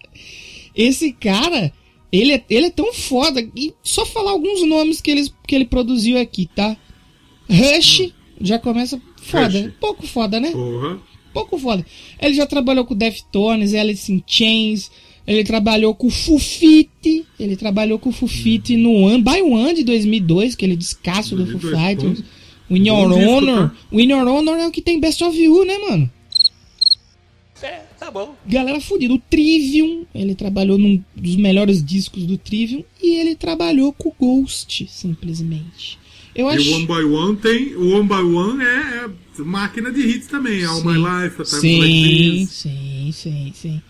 Esse cara, ele é, ele é tão foda. E só falar alguns nomes que, eles, que ele produziu aqui, tá? Rush, já começa foda. Rush. Pouco foda, né? Porra. pouco foda. Ele já trabalhou com Deftones, Alice in Chains, ele trabalhou com Fufite, ele trabalhou com Fufite no One by One de 2002, aquele descasso do Foo 2002, Fighters. O In Your Honor. O In Your Honor é o que tem Best of You, né, mano? É, tá bom. Galera fodida. O Trivium, ele trabalhou num dos melhores discos do Trivium e ele trabalhou com o Ghost, simplesmente. Eu E acho. o One by One tem. O One by One é, é máquina de hits também. All My Life, A Time Like Sim, This. sim, sim, sim.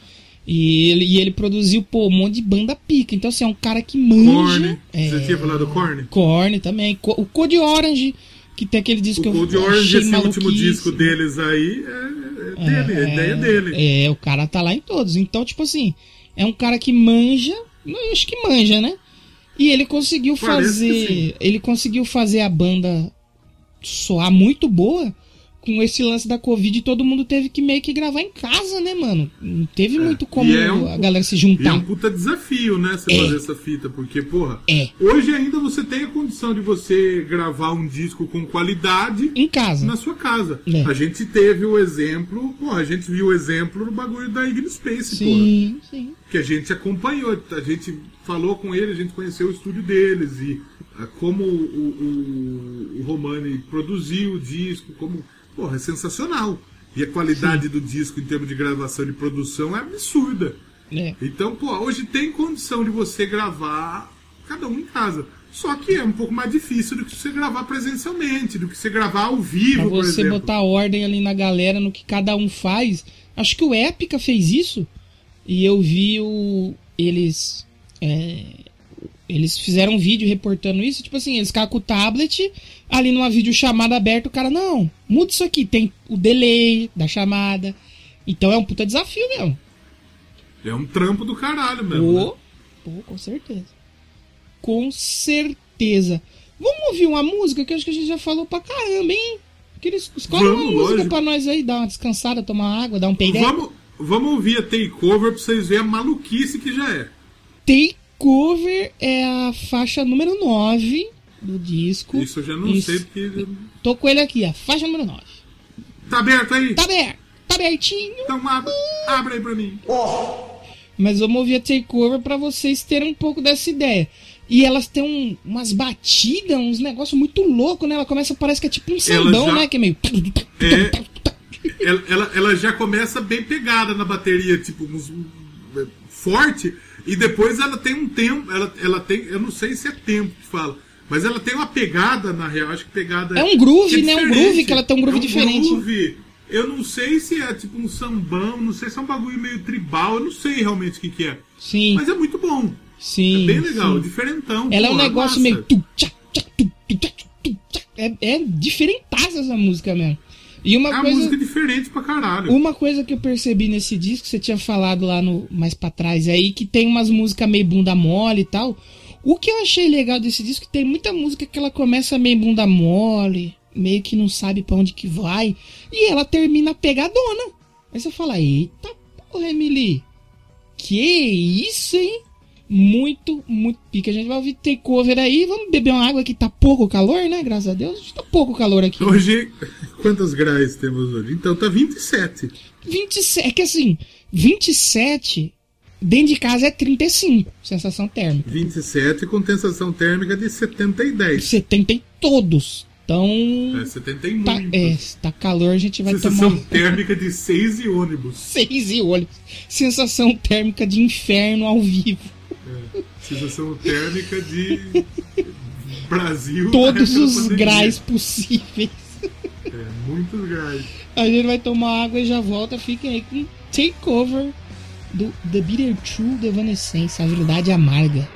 E ele, e ele produziu, pô, um monte de banda pica. Então, assim, é um cara que manja. Korn. É, Você tinha falado Korn? Korn também. O Code Orange, que tem aquele disco O que eu Orange, achei esse último disco deles aí, é, é dele, a ideia é dele. É, o cara tá lá em todos. Então, tipo assim, é um cara que manja, eu acho que manja, né? E ele conseguiu Parece fazer, ele conseguiu fazer a banda soar muito boa com esse lance da Covid, todo mundo teve que meio que gravar em casa, né, mano? Não teve muito como é um- a galera se E é juntar. um puta desafio, né? Você É. fazer essa fita, porque, porra, É, hoje ainda você tem a condição de você gravar um disco com qualidade em casa. na sua casa. É. A gente teve o exemplo, porra, a gente viu o exemplo no bagulho da Ignis Space, porra. Sim, sim. que a gente acompanhou, a gente falou com ele, a gente conheceu o estúdio deles e como o, o, o Romani produziu o disco, como. Porra, é sensacional. E a qualidade do disco em termos de gravação e produção é absurda. É. Então, pô, hoje tem condição de você gravar cada um em casa. Só que é um pouco mais difícil do que você gravar presencialmente, do que você gravar ao vivo, Pra você botar ordem ali na galera no que cada um faz. Acho que o Epica fez isso. E eu vi o. Eles. é, eles fizeram um vídeo reportando isso. Tipo assim, eles ficaram com o tablet ali numa videochamada aberta. O cara, não, muda isso aqui. Tem o delay da chamada. Então é um puta desafio mesmo. É um trampo do caralho mesmo. né? Pô, pô, com certeza. Com certeza. Vamos ouvir uma música que eu acho que a gente já falou pra caramba, hein? Que eles escolhem Vamos, uma música lógico. pra nós aí, dar uma descansada, tomar água, dar um peidé. Vamos, vamos ouvir a takeover pra vocês verem a maluquice que já é. Takeover é a faixa número 9 do disco. Isso eu já não Isso. sei porque. Tô com ele aqui, a faixa número 9. Tá aberto aí? Tá aberto, tá abertinho. Então abre, abre aí pra mim. Mas vamos ouvir a takeover pra vocês terem um pouco dessa ideia. E elas têm um- umas batidas, uns negócios muito loucos, né? Ela começa, parece que é tipo um sambão, já- né? Que é meio. É. Ela, ela, ela já começa bem pegada na bateria, tipo, uns- forte, e depois ela tem um tempo. Ela, ela tem. Eu não sei se é tempo que fala. Mas ela tem uma pegada, na real, acho que pegada. É um groove, que né? Um groove, que ela tem um groove É diferente. groove. Eu não sei se é tipo um sambão, não sei se é um bagulho meio tribal, eu não sei realmente o que, que é. Sim, Mas é muito bom. sim. É bem legal, sim. diferentão. Ela é um pô, negócio massa. meio. É, é diferentaça essa música mesmo. E É uma uma coisa. música diferente pra caralho. Uma coisa que eu percebi nesse disco, você tinha falado lá no mais pra trás aí, que tem umas músicas meio bunda mole e tal. O que eu achei legal desse disco é que tem muita música que ela começa meio bunda mole, meio que não sabe pra onde que vai, e ela termina pegadona. Aí você fala, eita porra, Emily, que isso, hein? Muito, muito pica. A gente vai ouvir takeover aí, vamos beber uma água que tá pouco calor, né? Graças a Deus, tá pouco calor aqui. Hoje, quantos graus temos hoje? Então tá 27. 27, é que assim, 27 dentro de casa é 35, sensação térmica. 27 com sensação térmica de 70 e 10. 70 em todos. Então, É, 70 e tá, muito. é, tá calor, a gente vai sensação tomar térmica de 6 e ônibus. seis e olhos. Sensação térmica de inferno ao vivo. Sensação térmica de Brasil. Todos da os graus possíveis. É, muitos graus. A gente vai tomar água e já volta. Fiquem aí com Takeover do The Bitter True do Evanescence, a verdade amarga.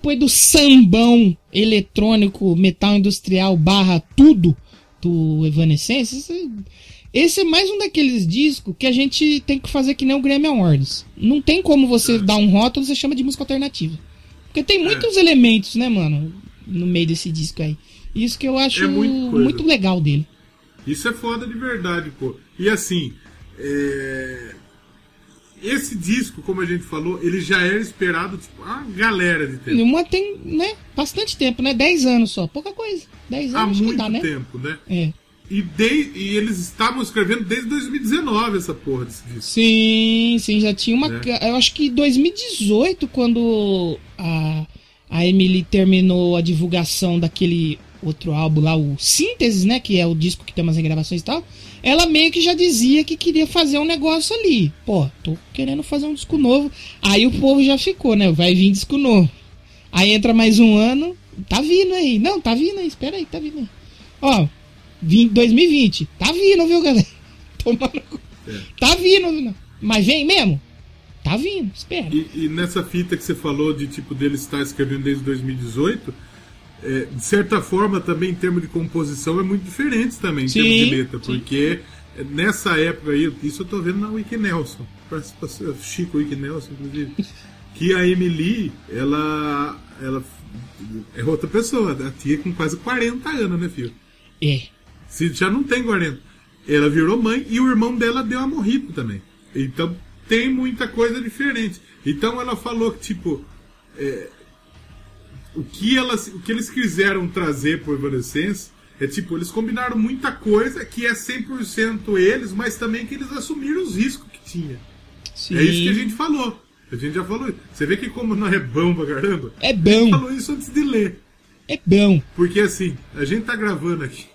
Depois do sambão eletrônico, metal industrial, barra tudo do Evanescence. Esse, é mais um daqueles discos que a gente tem que fazer que nem o Grammy Awards. Não tem como você dar um rótulo, você chama de música alternativa. Porque tem muitos elementos, né, mano, no meio desse disco aí. Isso que eu acho É muita coisa. muito legal dele. Isso é foda de verdade, pô. E assim, é, esse disco, como a gente falou, ele já era esperado, tipo, a galera de tempo. Uma tem, né, bastante tempo, né? 10 anos só. Pouca coisa. 10 Há anos que muito dá, né? tempo, né? É. E, de- e eles estavam escrevendo desde 2019 essa porra desse disco. Sim, sim, já tinha uma. Né? Eu acho que 2018, quando a, a Emily terminou a divulgação daquele outro álbum lá, o Síntese, né? Que é o disco que tem umas regravações e tal. Ela meio que já dizia que queria fazer um negócio ali. Pô, tô querendo fazer um disco novo. Aí o povo já ficou, né? Vai vir disco novo. Aí entra mais um ano. Tá vindo aí. Não, tá vindo aí. Espera aí, tá vindo aí. Ó, vim- 2020. Tá vindo, viu, galera? Tomando. cu. Tá vindo? Mas vem mesmo? Tá vindo, espera. E, e nessa fita que você falou de tipo dele estar escrevendo desde 2018, é, de certa forma também em termos de composição é muito diferente também em Sim, termos de letra, sim. porque é, nessa época aí, isso eu tô vendo na Wiki Nelson, Chico Wiki Nelson, inclusive, que a Emily, ela, ela é outra pessoa, a tia com quase 40 anos, né, filho? É. Se já não tem 40. Ela virou mãe e o irmão dela deu a morrida também. Então tem muita coisa diferente. Então ela falou que, tipo, é, o, que elas, o que eles quiseram trazer pro Evanescence é tipo, eles combinaram muita coisa que é 100% eles, mas também que eles assumiram os riscos que tinha. Sim. É isso que a gente falou. A gente já falou. Você vê que como não é bom pra caramba? É bom. Falou isso antes de ler. É bom. Porque assim, a gente tá gravando aqui.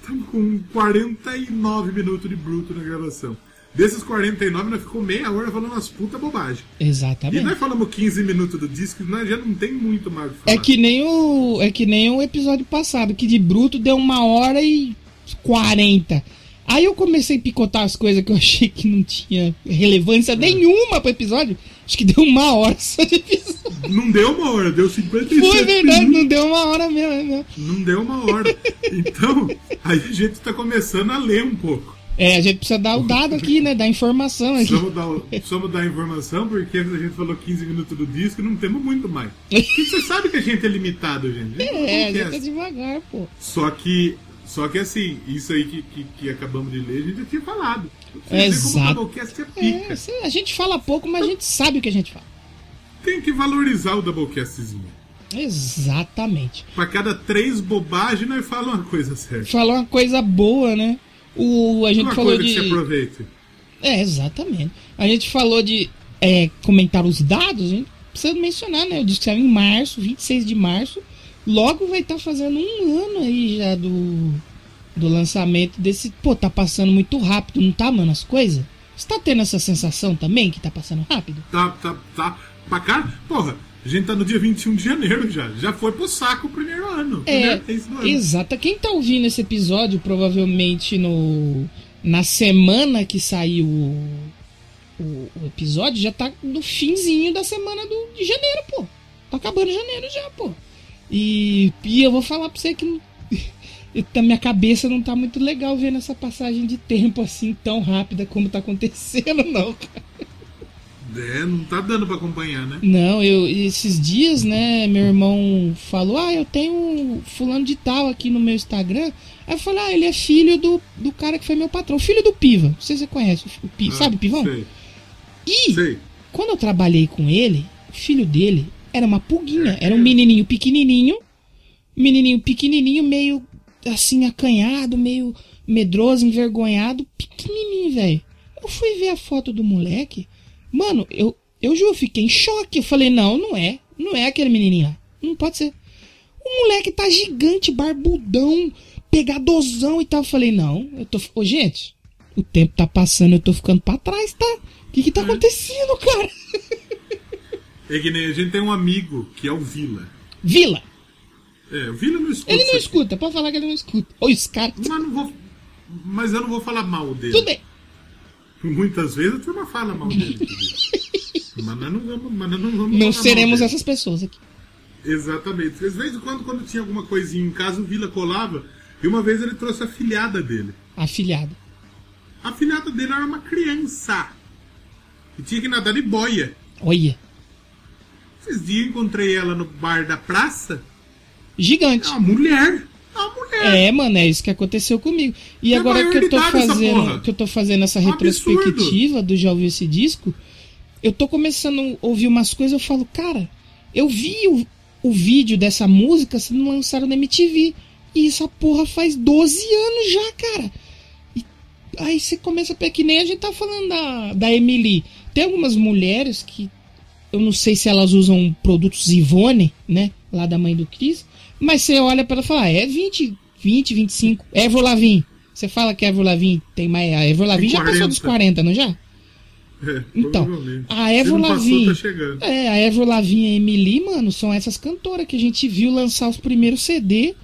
Estamos com 49 minutos de bruto na gravação. Desses 49, nós ficou meia hora falando umas puta bobagem. E Exatamente. nós falamos 15 minutos do disco, nós já não tem muito mais o que falar. É que nem o. É que nem o episódio passado, que de bruto deu uma hora e 40. Aí eu comecei a picotar as coisas que eu achei que não tinha relevância nenhuma pro episódio. Acho que deu uma hora só de episódio. Não deu uma hora, deu 57 Foi verdade, minutos. não deu uma hora é mesmo. Não deu uma hora. Então, aí a gente tá começando a ler um pouco. É, a gente precisa dar o dado aqui, né? Dar informação aqui. Precisamos dar, precisamos dar informação, porque a gente falou 15 minutos do disco e não temos muito mais. Porque você sabe que a gente é limitado, gente. A gente É, a gente tá devagar, pô. Só que, só que assim, isso aí que, que, que acabamos de ler, a gente já tinha falado. Você vê como Exato. o Doublecast é pica. É, a gente fala pouco, mas a gente sabe o que a gente fala. Tem que valorizar o Doublecastzinho. Exatamente. Pra cada três bobagens, nós falamos uma coisa certa. Falar uma coisa boa, né? O, a gente Uma falou de. que você aproveite. É, exatamente. A gente falou de é, comentar os dados, a gente precisa mencionar, né? O disco saiu em março, 26 de março. Logo vai estar fazendo um ano aí já do, do lançamento desse. Pô, tá passando muito rápido, não tá, mano? As coisas? Você tá tendo essa sensação também que tá passando rápido? Tá, tá, tá. Pra cá, porra, a gente tá no dia 21 de janeiro já. Já foi pro saco o primeiro ano. É, primeiro mês do ano. exato. Quem tá ouvindo esse episódio, provavelmente no na semana que saiu o, o, episódio, já tá no finzinho da semana do, de janeiro, pô. Tá acabando janeiro já, pô. E, e eu vou falar pra você que não- a minha cabeça não tá muito legal vendo essa passagem de tempo assim tão rápida como tá acontecendo, não, cara. É, não tá dando pra acompanhar, né? Não, eu esses dias, né, meu irmão falou: "Ah, eu tenho um fulano de tal aqui no meu Instagram". Aí eu falei: "Ah, ele é filho do, do cara que foi meu patrão, filho do Piva". Não sei se você conhece, o Pi- Ah, sabe o Pivão? Sei, E sei. quando eu trabalhei com ele, o filho dele era uma pulguinha, era um menininho pequenininho, menininho pequenininho, meio assim acanhado, meio medroso, envergonhado, pequenininho, velho. Eu fui ver a foto do moleque, mano, eu eu juro, fiquei em choque. Eu falei: "Não, não é. Não é aquele menininho lá. Não pode ser. O moleque tá gigante, barbudão, pegadosão e tal". Eu falei: "Não, eu tô, ô, gente, o tempo tá passando, eu tô ficando pra trás, tá? O que que tá acontecendo, cara?" É que nem a gente tem um amigo que é o Vila. Vila. É, o Vila não escuta. Ele não escuta, pode falar que ele não escuta. Ou os caras. Mas, não vou, mas eu não vou falar mal dele. Tudo bem. Muitas vezes a turma fala mal dele. Mas nós não vamos. Mas nós não vamos Não seremos essas pessoas aqui. Exatamente. Às vezes, quando, quando tinha alguma coisinha em casa, o Vila colava. E uma vez ele trouxe a filhada dele. Afilhado. A filhada dele era uma criança. E tinha que nadar de boia. Olha. Esses dias eu encontrei ela no bar da praça. Gigante. É uma mulher. É uma mulher. É, mano, é isso que aconteceu comigo. E É agora que eu tô fazendo, que eu tô fazendo essa retrospectiva do já ouviu esse disco, eu tô começando a ouvir umas coisas, eu falo, cara, eu vi o, o vídeo dessa música sendo lançado na MTV. E essa porra faz 12 anos já, cara. E aí você começa a pegar que nem a gente tá falando da, da Emily. Tem algumas mulheres que eu não sei se elas usam produtos Ivone, né? Lá da mãe do Cris. Mas você olha pra ela e fala, ah, é 20, 20, 25. Evo Lavin. Você fala que a Evo Lavin tem mais. A Evo Lavin já passou dos 40, não já? É, Então, a Evo Lavin. tá. É, a Evo Lavin e a Emily, mano, são essas cantoras que a gente viu lançar os primeiros CD.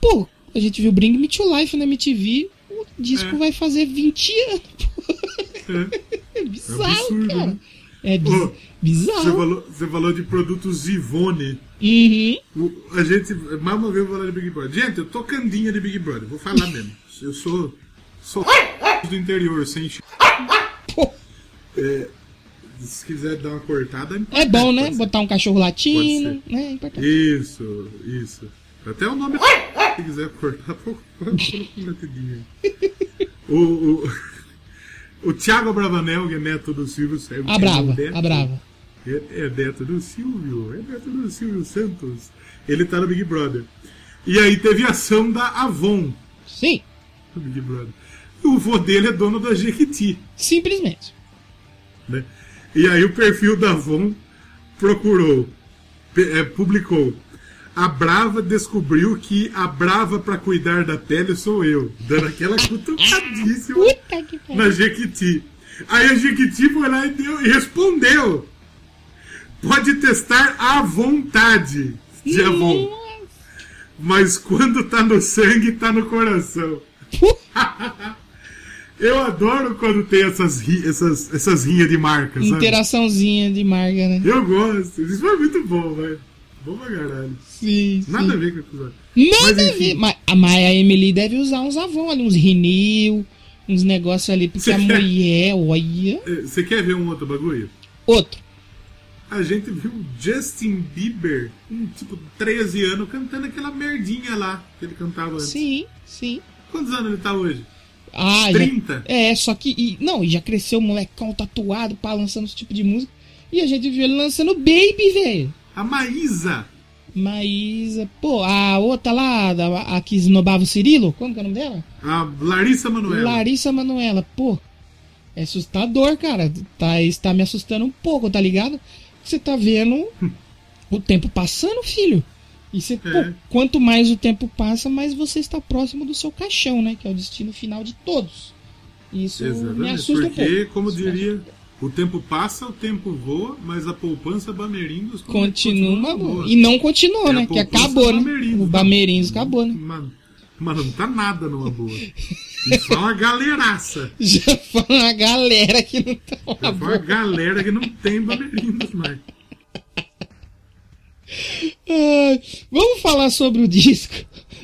Pô, a gente viu Bring Me to Life na MTV. O disco É. vai fazer 20 anos. É. É bizarro, absurdo, cara. né? É biz- Você bizarro. falou, você falou de produtos Ivone. Uhum. O- A gente, mais uma vez eu vou falar de Big Brother. Gente, eu tô candinha de Big Brother, vou falar mesmo. Eu sou. Sou do interior, sem Pô, É, se quiser dar uma cortada, É bom, né? Botar um cachorro latindo, Pode né? É importante. Isso, isso. Até o nome se quiser cortar, pô, coloca um latidinho aí. O, o, o Thiago Abravanel, que é neto do Silvio Santos. A brava, é neto- a brava. É, é neto do Silvio, é neto do Silvio Santos. Ele tá no Big Brother. E aí teve ação da Avon Sim, no Big Brother. O vô dele é dono da Jequiti, simplesmente. né? E aí o perfil da Avon procurou, é, publicou. A Brava descobriu que a Brava pra cuidar da pele sou eu, dando aquela cutucadíssima na Jequiti. Aí a Jequiti foi lá e, deu, e respondeu. Pode testar à vontade de Avon. Mas quando tá no sangue, tá no coração. Eu adoro quando tem essas, ri- essas, essas rinhas de marcas, sabe? Interaçãozinha de marca, né? Eu gosto. Isso foi muito bom, velho. Bom pra caralho. Sim, Nada a sim. ver com o episódio. Nada Mas, a ver. Mas a Maia Emily deve usar uns Avon ali, uns Rinil, uns negócios ali, porque a mulher, olha. Eh, Você quer ver um outro bagulho? Outro. A gente viu o Justin Bieber, com tipo 13 anos, cantando aquela merdinha lá que ele cantava antes. Sim, sim. Quantos anos ele tá hoje? Ah, já- 30? É, só que. e- não, e já cresceu o molecão tatuado, pá, lançando esse tipo de música. E a gente viu ele lançando Baby, velho. A Maísa. Maísa. Pô, a outra lá, da- a que esnobava o Cirilo, como que é o nome dela? A Larissa Manoela. Larissa Manoela. Pô, é assustador, cara. Tá, está me assustando um pouco, tá ligado? Você tá vendo o tempo passando, filho. E você, pô, É. quanto mais o tempo passa, mais você está próximo do seu caixão, né? Que é o destino final de todos. Isso me Exatamente. assusta um Porque, pouco. como Isso me diria, assusta. O tempo passa, o tempo voa, mas a poupança Bamerindos Continua boa. boa. E não continuou, É né? Que acabou, né? O né? Bamerindos acabou, né? Mano, mano, não tá nada numa boa. E só uma galeraça. Já foi uma galera que não tá uma Já foi uma boa. galera que não tem Bamerindos mais. Ai, vamos falar sobre o disco.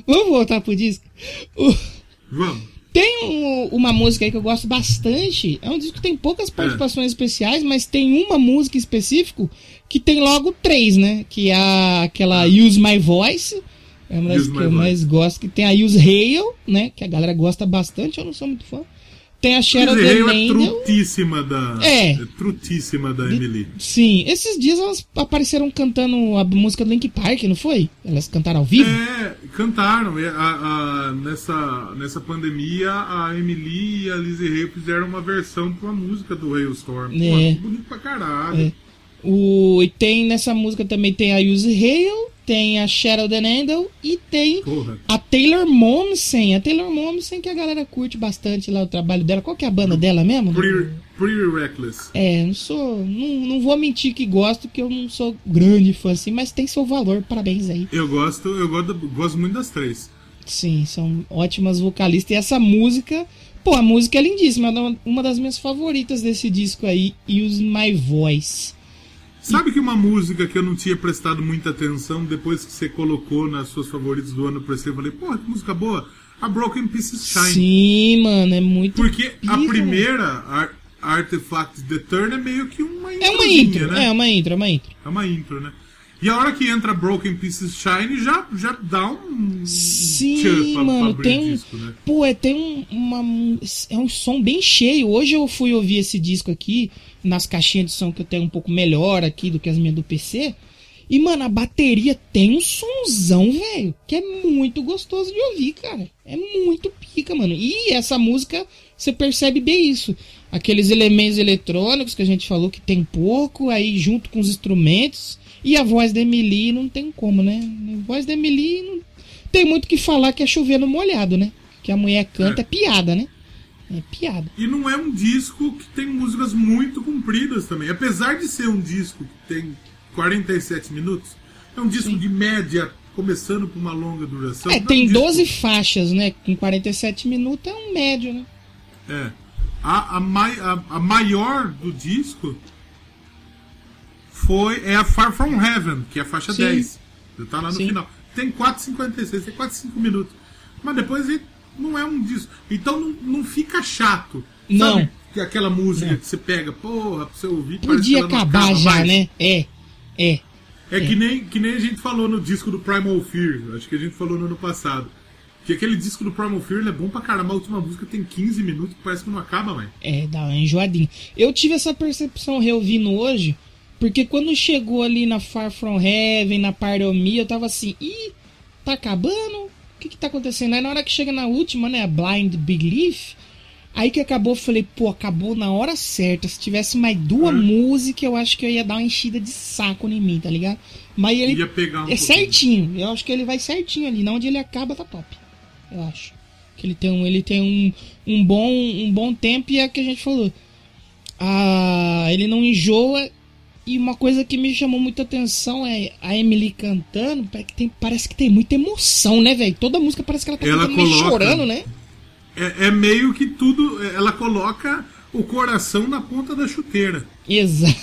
Vamos voltar pro disco. O- Vamos. Tem um- uma música aí que eu gosto bastante. É um disco que tem poucas participações especiais, mas tem uma música específica que tem logo três, né? Que é a- aquela Use My Voice. É uma das Use que eu Voice. mais gosto. Que tem a Use Hail, né? Que a galera gosta bastante, eu não sou muito fã. Tem a Cheryl Use Hail é trutíssima da. É. trutíssima da Emily. Sim, esses dias elas apareceram cantando a música do Link Park, não foi? Elas cantaram ao vivo? É, cantaram. A- a- nessa, nessa pandemia, a Emily e a Lizzie Ray fizeram uma versão pra música do Hailstorm. É. ficou bonito pra caralho. É. O, e tem nessa música também tem a Use Hail, tem a Cheryl Denendel e tem Porra. a Taylor Momsen. A Taylor Momsen que a galera curte bastante lá o trabalho dela. Qual que é a banda dela mesmo? Pretty, pretty Reckless. É, não sou. Não, não vou mentir que gosto, que eu não sou grande fã assim, mas tem seu valor. Parabéns aí. Eu gosto, eu gosto, gosto muito das três. Sim, são ótimas vocalistas. E essa música, pô, a música é lindíssima. É uma- uma das minhas favoritas desse disco aí, Use My Voice. Sabe que uma música que eu não tinha prestado muita atenção, depois que você colocou nas suas favoritas do ano, eu prestei, eu falei, porra, que música boa. A Broken Pieces Shine. Sim, mano, é muito. Porque a primeira, Ar- Artifact the Turn, é meio que uma É uma intro, né? é uma intro, é uma intro. É uma intro, né? E a hora que entra Broken Pieces Shine, já, já dá um. Sim, pra- pra mano, abrir tem um. disco, né? Pô, é, tem um, uma, é um som bem cheio. Hoje eu fui ouvir esse disco aqui, nas caixinhas de som que eu tenho um pouco melhor aqui do que as minhas do PC. E, mano, a bateria tem um sonzão, velho, que é muito gostoso de ouvir, cara. É muito pica, mano. E essa música, você percebe bem isso. Aqueles elementos eletrônicos que a gente falou que tem pouco, aí junto com os instrumentos. E a voz da Emily não tem como, né? A voz da Emily não tem muito o que falar que é chover no molhado, né? Que a mulher canta é, É. piada, né? É piada. E não é um disco que tem músicas muito compridas também. Apesar de ser um disco que tem 47 minutos, é um disco de média, começando por uma longa duração. É, Não tem um disco- 12 faixas, né? Com 47 minutos é um médio, né? É. A, a, mai- a- a maior do disco foi é a Far From Heaven, que é a faixa Sim. 10. Já tá lá no Sim. final. Tem 4,56, tem 4, 5 minutos. Mas depois ele não é um disco. Então não, não fica chato. Não. Sabe que aquela música que você pega, porra, pra você ouvir. Podia não acabar acaba já, mais. né? É, é. É, Que, nem, que nem a gente falou no disco do Primal Fear. Acho que a gente falou no ano passado. Que aquele disco do Primal Fear é bom pra caramba. A última música tem 15 minutos parece que não acaba mais. É, dá uma enjoadinha. Eu tive essa percepção reouvindo hoje, porque quando chegou ali na Far From Heaven, na Me, eu tava assim, ih, tá acabando? O que que tá acontecendo? Aí na hora que chega na última, né, a Blind Belief, aí que acabou, eu falei, pô, acabou na hora certa. Se tivesse mais duas Hum. músicas, eu acho que eu ia dar uma enchida de saco em mim, tá ligado? Mas ele Ia pegar um é pouquinho. certinho. Eu acho que ele vai certinho ali. Na onde ele acaba, tá top. Eu acho. Que ele tem um, ele tem um, um, bom, um bom tempo e é o que a gente falou. Ah, ele não enjoa. E uma coisa que me chamou muita atenção é a Emily cantando. Parece que tem, parece que tem muita emoção, né, velho? Toda música parece que ela tá Ela cantando meio coloca- chorando, né? É, é meio que tudo. Ela coloca o coração na ponta da chuteira. Exato.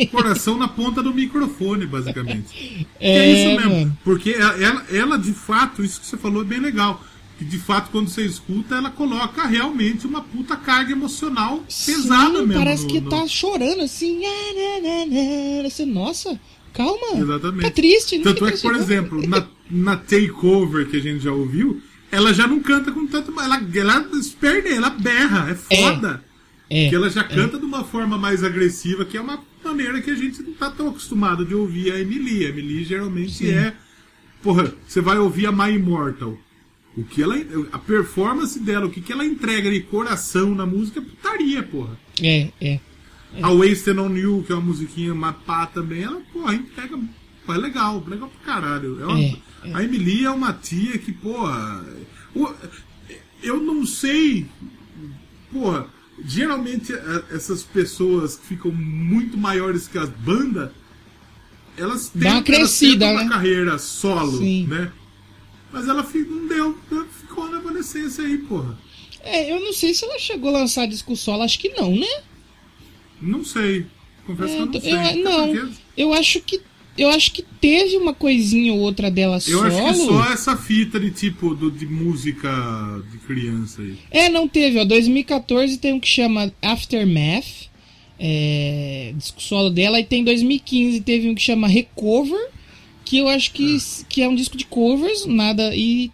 O coração na ponta do microfone, basicamente. É, é isso mesmo. mano. Porque ela, ela, ela, de fato, isso que você falou é bem legal. Que de fato, quando você escuta, ela coloca realmente uma puta carga emocional pesada Sim, mesmo. Parece no- que no- tá chorando assim. ah, né, né, né. Nossa, calma. Exatamente. Tá triste. Tanto é que, por exemplo, na, na takeover que a gente já ouviu, ela já não canta com tanto. Ela, ela esperne, ela berra, é foda. É, que ela já canta de uma forma mais agressiva, que é uma maneira que a gente não tá tão acostumado de ouvir a Emily. A Emily geralmente Sim. é. Porra, você vai ouvir a My Immortal. O que ela. A performance dela, o que, que ela entrega de coração na música é putaria, porra. é, é. A Wasted on You, que é uma musiquinha mapá também, ela, porra, entrega. Pô, é legal, legal pra caralho. É uma- É, A Emily é uma tia que, porra. Eu não sei. Porra, geralmente a- essas pessoas que ficam muito maiores que as bandas, elas têm Dá uma crescida, uma né? carreira solo, Sim. né? Mas ela não deu, ficou na adolescência aí, porra. É, eu não sei se ela chegou a lançar disco solo, acho que não, né? Não sei. Confesso que eu não É, sei. eu- Até não, porque- eu acho que eu acho que teve uma coisinha ou outra dela Eu solo. acho que só essa fita de tipo do, de música de criança aí. É, não teve, ó. 2014 tem um que chama Aftermath, é, disco solo dela, e tem 2015 teve um que chama Recover, que eu acho que, que é um disco de covers, nada, e,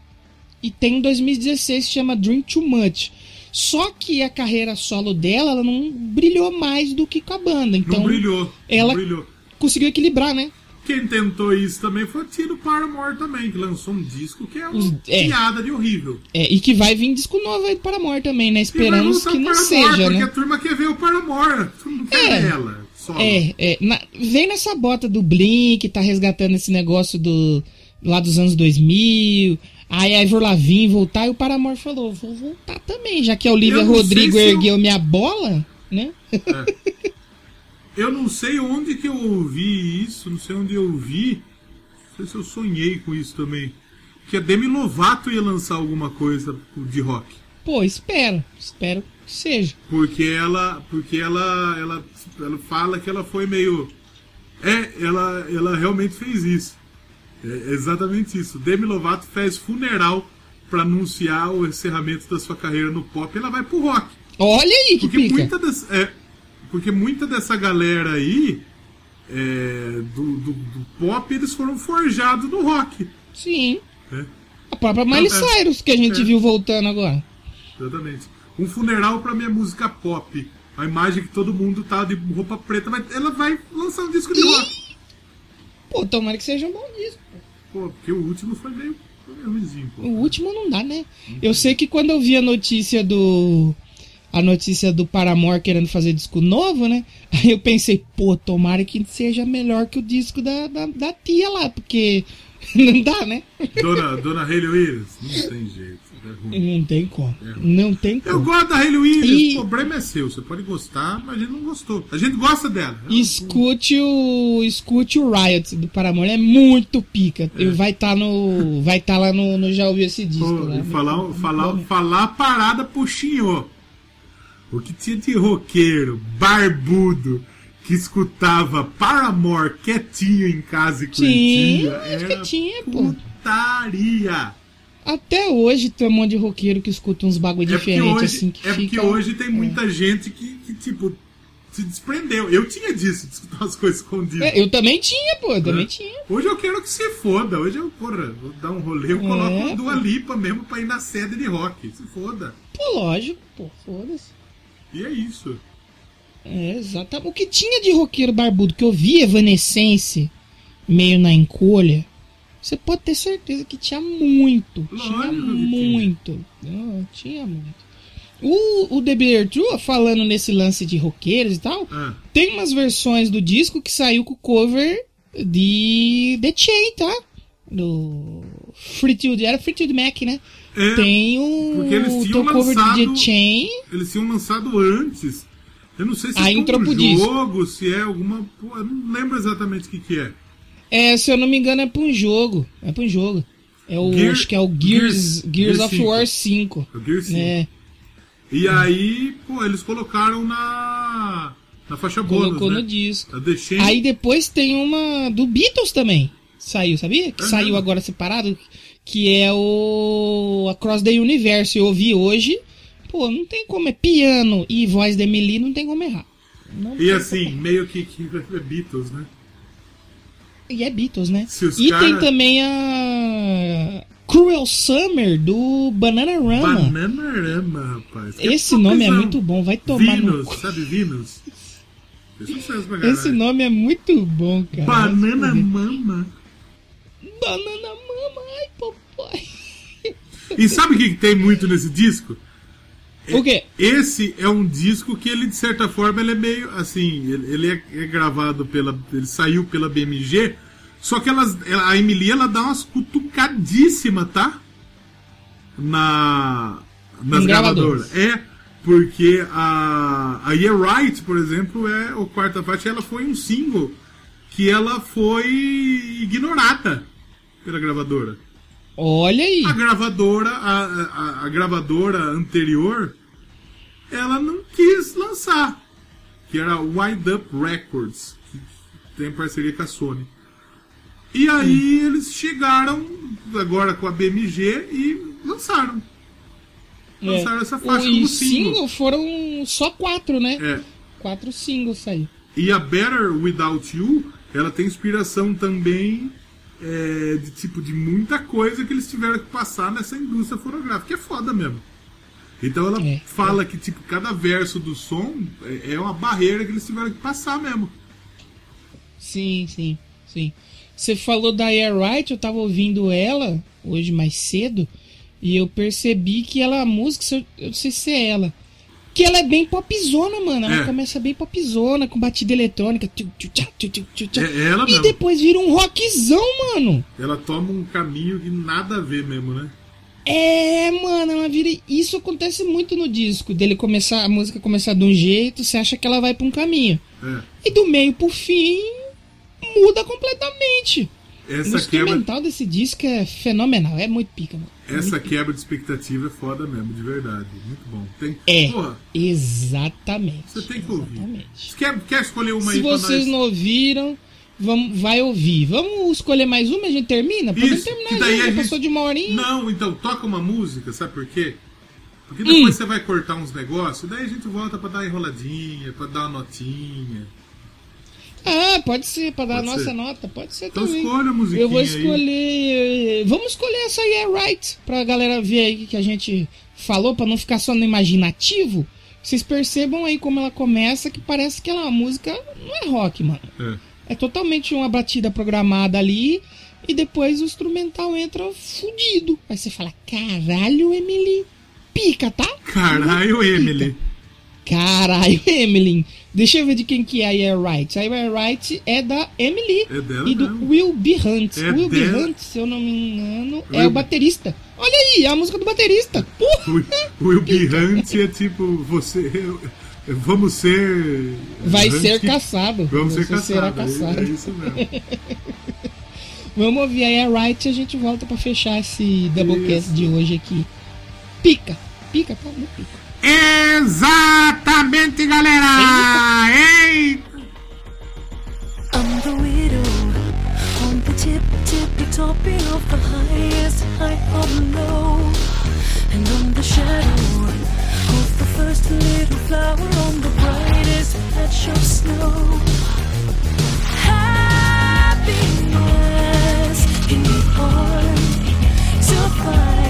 e tem um 2016 que chama Dream Too Much. Só que a carreira solo dela, ela não brilhou mais do que com a banda, então não brilhou. ela- Não brilhou. conseguiu equilibrar, né? Quem tentou isso também foi o Tiro Paramore também, que lançou um disco que é uma é. piada de horrível. É, e que vai vir disco novo aí do Paramore também, né? Esperamos que não Paramore, seja, porque né? a turma quer ver o Paramore. Não quer É. ver ela. É, é. na- vem nessa bota do Blink, tá resgatando esse negócio do lá dos anos 2000. Aí a Ivor Lavigne voltar e o Paramore falou: vou voltar também, já que a Olivia Rodrigo se eu- ergueu minha bola, né? Eu não sei onde que eu ouvi isso, não sei onde eu vi. Não sei se eu sonhei com isso também. Que a Demi Lovato ia lançar alguma coisa de rock. Pô, espero, espero seja. Porque ela. Porque ela. Ela, ela fala que ela foi meio. É, ela, ela realmente fez isso. É exatamente isso. Demi Lovato fez funeral pra anunciar o encerramento da sua carreira no pop. Ela vai pro rock. Olha aí que Porque pica. muita, des- é, porque muita dessa galera aí é, do, do- do pop, eles foram forjados no rock. Sim. né? A própria Miley Não, é. Cyrus que a gente É. viu voltando agora. Exatamente. Um funeral pra minha música pop. A imagem que todo mundo tá de roupa preta, mas ela vai lançar um disco de rock. Pô, tomara que seja um bom disco. Pô, porque o último foi meio, foi meio ruimzinho, pô. O último não dá, né? Eu sei que quando eu vi a notícia do. A notícia do Paramore querendo fazer disco novo, né? Aí eu pensei, pô, tomara que seja melhor que o disco da, da, da tia lá, porque não dá, né? Dona, Dona Hayley Williams, não tem jeito. É. Não tem como. Não tem Eu como. gosto da Hayley Williams, E- o problema é seu. Você pode gostar, mas a gente não gostou. A gente gosta dela. Escute o. Escute o Riot do Paramore, é muito pica. E vai estar no. Vai estar lá no, no Já Ouviu esse disco. Pô, né? falar, Muito falar, bom. falar a parada pro Xinhô. O que tinha de roqueiro, barbudo, que escutava Paramore quietinho em casa e Sim, curtia. acho Era que tinha, pô. putaria. Até hoje tem um monte de roqueiro que escuta uns bagulho É porque, diferente hoje, assim que é porque fica. hoje tem muita gente que, que, tipo, se desprendeu. Eu tinha disso, de escutar as coisas escondidas. É, eu também tinha, pô, eu também É. tinha. Hoje eu quero que se foda. Hoje eu, porra, vou dar um rolê, eu É, coloco pô. Dua Lipa mesmo pra ir na sede de rock. Se foda. Pô, lógico, pô, foda-se. E é isso. É, exatamente. O que tinha de roqueiro barbudo que eu vi Evanescence meio na encolha, você pode ter certeza que tinha muito. Lógico tinha tinha. muito. Não, tinha muito. O, o The Beer True, falando nesse lance de roqueiros e tal, Ah, tem umas versões do disco que saiu com o cover de The Chain, tá? Do Freetude, era Freetude Mac, né? é, Tem o, porque eles o tinham teu cover de lançado- The Chain. eles tinham lançado antes. Eu não sei se é um pro disco. jogo, se é alguma. Eu não lembro exatamente o que, que é. É, se eu não me engano, é pra um jogo. É pra um jogo. É o, Gear- acho que é o Gears, Gears- Gears, Gears of 5. War 5. É o Gear 5. É, E aí, pô, eles colocaram na. Na faixa bônus. colocou né? no disco. Eu deixei. Aí depois tem uma do Beatles também. Saiu, sabia? Que É saiu mesmo? agora separado. Que é o Across the Universe. Eu ouvi hoje. Pô, não tem como. É piano e voz de Emily, não tem como errar. Não E assim, meio que, que é Beatles, né? E é Beatles, né? E cara- tem também a Cruel Summer do Bananarama. Bananarama, rapaz. Que Esse nome é muito bom, vai tomar no Vinus, cu. sabe Vinus? Esse nome é muito bom, cara. Banana Mama. Banana Mama, ai, papai. E sabe o que, tem muito nesse disco? O quê? Esse é um disco que ele, de certa forma, ele é meio assim. Ele, é gravado pela. Ele saiu pela BMG. Só que elas, ela- a Emily ela dá umas cutucadíssimas, tá? Na. Nas gravadoras. gravadoras. É, porque a. A Yeah Right, por exemplo, é o quarta parte, ela foi um single que ela foi ignorada pela gravadora. Olha aí. A gravadora, a, a, a gravadora anterior, ela não quis lançar. Que era Wind Up Records, que tem parceria com a Sony. E aí eles chegaram agora com a BMG e lançaram. Lançaram essa faixa o, como e single. single foram só quatro, né? É. Quatro singles saiu. E a Better Without You, ela tem inspiração também é, de tipo de muita coisa que eles tiveram que passar nessa indústria fonográfica, que é foda mesmo. Então ela É. fala que tipo cada verso do som é é uma barreira que eles tiveram que passar mesmo. Sim, sim, sim. Você falou da Air Right, eu tava ouvindo ela hoje mais cedo e eu percebi que ela, a música, eu, eu não sei se é ela, que ela é bem popzona, mano. Ela É. começa bem popzona, com batida eletrônica. tchu, tchu, tchá. É ela e mesmo. depois vira um rockzão, mano. Ela toma um caminho que nada a ver mesmo, né? É, mano, ela vira. Isso acontece muito no disco. Dele começar, a música começar de um jeito, você acha que ela vai pra um caminho. É. E do meio pro fim, muda completamente. o Essa quebra, instrumental desse disco é fenomenal, é muito pica, mano. essa quebra de expectativa é foda mesmo, de verdade. Muito bom. Tem, É, Porra, exatamente. você tem que ouvir. Exatamente. Você quer, quer escolher uma Se aí vocês nós? não ouviram, vamos, vai ouvir. Vamos escolher mais uma e a gente termina? Podemos Isso, terminar que daí já, a gente- passou de uma horinha. Não, então toca uma música, sabe por quê? Porque Hum. depois você vai cortar uns negócios, daí a gente volta pra dar uma enroladinha, pra dar uma notinha. Ah, pode ser, pra dar a Pode nossa ser. nota, pode ser Então também. escolha a musiquinha Eu vou aí. escolher. Vamos escolher essa aí, é right, pra galera ver aí que a gente falou, pra não ficar só no imaginativo. Vocês percebam aí como ela começa, que parece que ela é uma música. Não é rock, mano. É. É totalmente uma batida programada ali. E depois o instrumental entra fudido. Aí você fala: caralho, Emily. Pica, tá? Caralho, Emily. Caralho, Emily. Deixa eu ver de quem que é a Air Right. A Air Right é da Emily É dela e do mesmo. Will B. Hunt. É Will B. dela. Hunt, se eu não me engano, é Will- o baterista. Olha aí, é a música do baterista. Porra! Will Be Hunt é tipo, você. Vamos ser. Vai Hunt- ser caçado. Vamos ser Você será caçado. É isso mesmo. Vamos ouvir a Air Right e a gente volta pra fechar esse Doublecast de hoje aqui. Pica! Pica? Muito pica. Exatamente, galera! I'm the widow on the tip, tippy of the highest height of low. And I'm the shadow of the first little flower on the brightest patch of snow. Happiness be hard to find.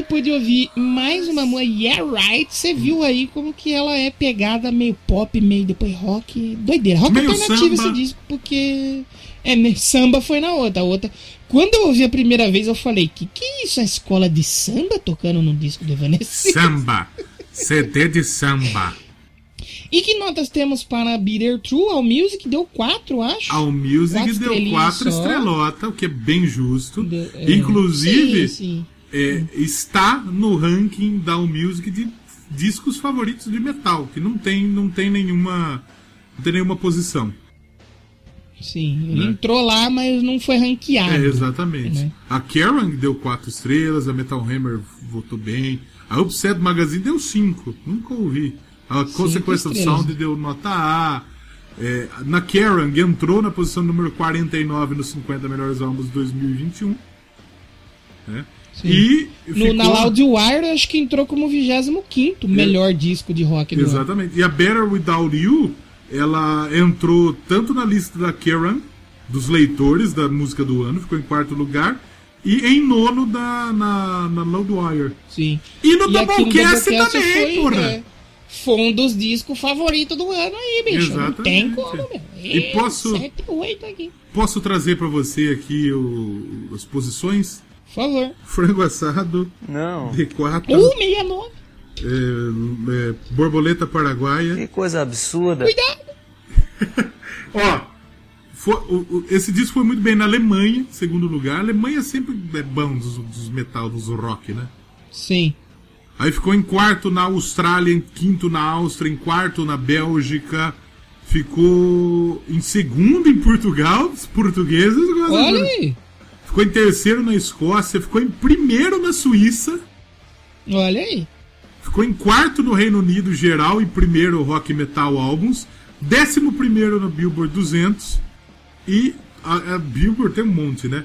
Depois de ouvir mais uma música Yeah Right, você viu aí como que ela é pegada meio pop, meio depois rock, doideira. Rock Meio alternativo samba. esse disco, porque é, né, samba foi na outra, a outra. Quando eu ouvi a primeira vez, eu falei, que que é isso, a escola de samba tocando no disco do Evanescence? Samba. CD de samba. E que notas temos para Bitter True? All Music deu 4, acho. Ao Music Quatro deu estrelinhas quatro só. estrelota, o que é bem justo. Deu- é. Inclusive, Sim, sim. É, está no ranking da All Music de discos favoritos de metal, que não tem, não tem nenhuma. Não tem nenhuma posição. Sim, ele Né? entrou lá, mas não foi ranqueado. É, exatamente. Né? A Kerrang deu quatro estrelas, a Metal Hammer votou bem. A Upset Magazine deu cinco, nunca ouvi. A Consequence of. Sound deu nota A. É, na Kerrang entrou na posição número 49 nos 50 melhores álbuns de 2021. Né? Sim. E No, ficou- na Loudwire, acho que entrou como 25 melhor disco de rock do ano. Exatamente. E a Better Without You, ela entrou tanto na lista da Kerrang, dos leitores da música do ano, ficou em quarto lugar, e em nono da, na, na Loudwire. Sim. E no E Doublecast também, foi, porra! é, foi um dos discos favoritos do ano aí, bicho. Não Exatamente. tem como, meu. E posso- 7, 8 aqui. Posso trazer pra você aqui o- as posições? Favor. Frango assado, Não. D4, 169. é, é, borboleta paraguaia. Que coisa absurda. Cuidado. Ó, foi- o- o- esse disco foi muito bem na Alemanha, segundo lugar. A Alemanha sempre é bom dos, dos metal, dos rock, né? Sim. Aí ficou em quarto na Austrália, em quinto na Áustria, em quarto na Bélgica. Ficou em segundo em Portugal, os portugueses. Olha aí. Ficou em terceiro na Escócia, ficou em primeiro na Suíça, Olha aí. ficou em quarto no Reino Unido geral e primeiro Rock Metal Albums, décimo primeiro na Billboard 200 e a, a Billboard tem um monte, né?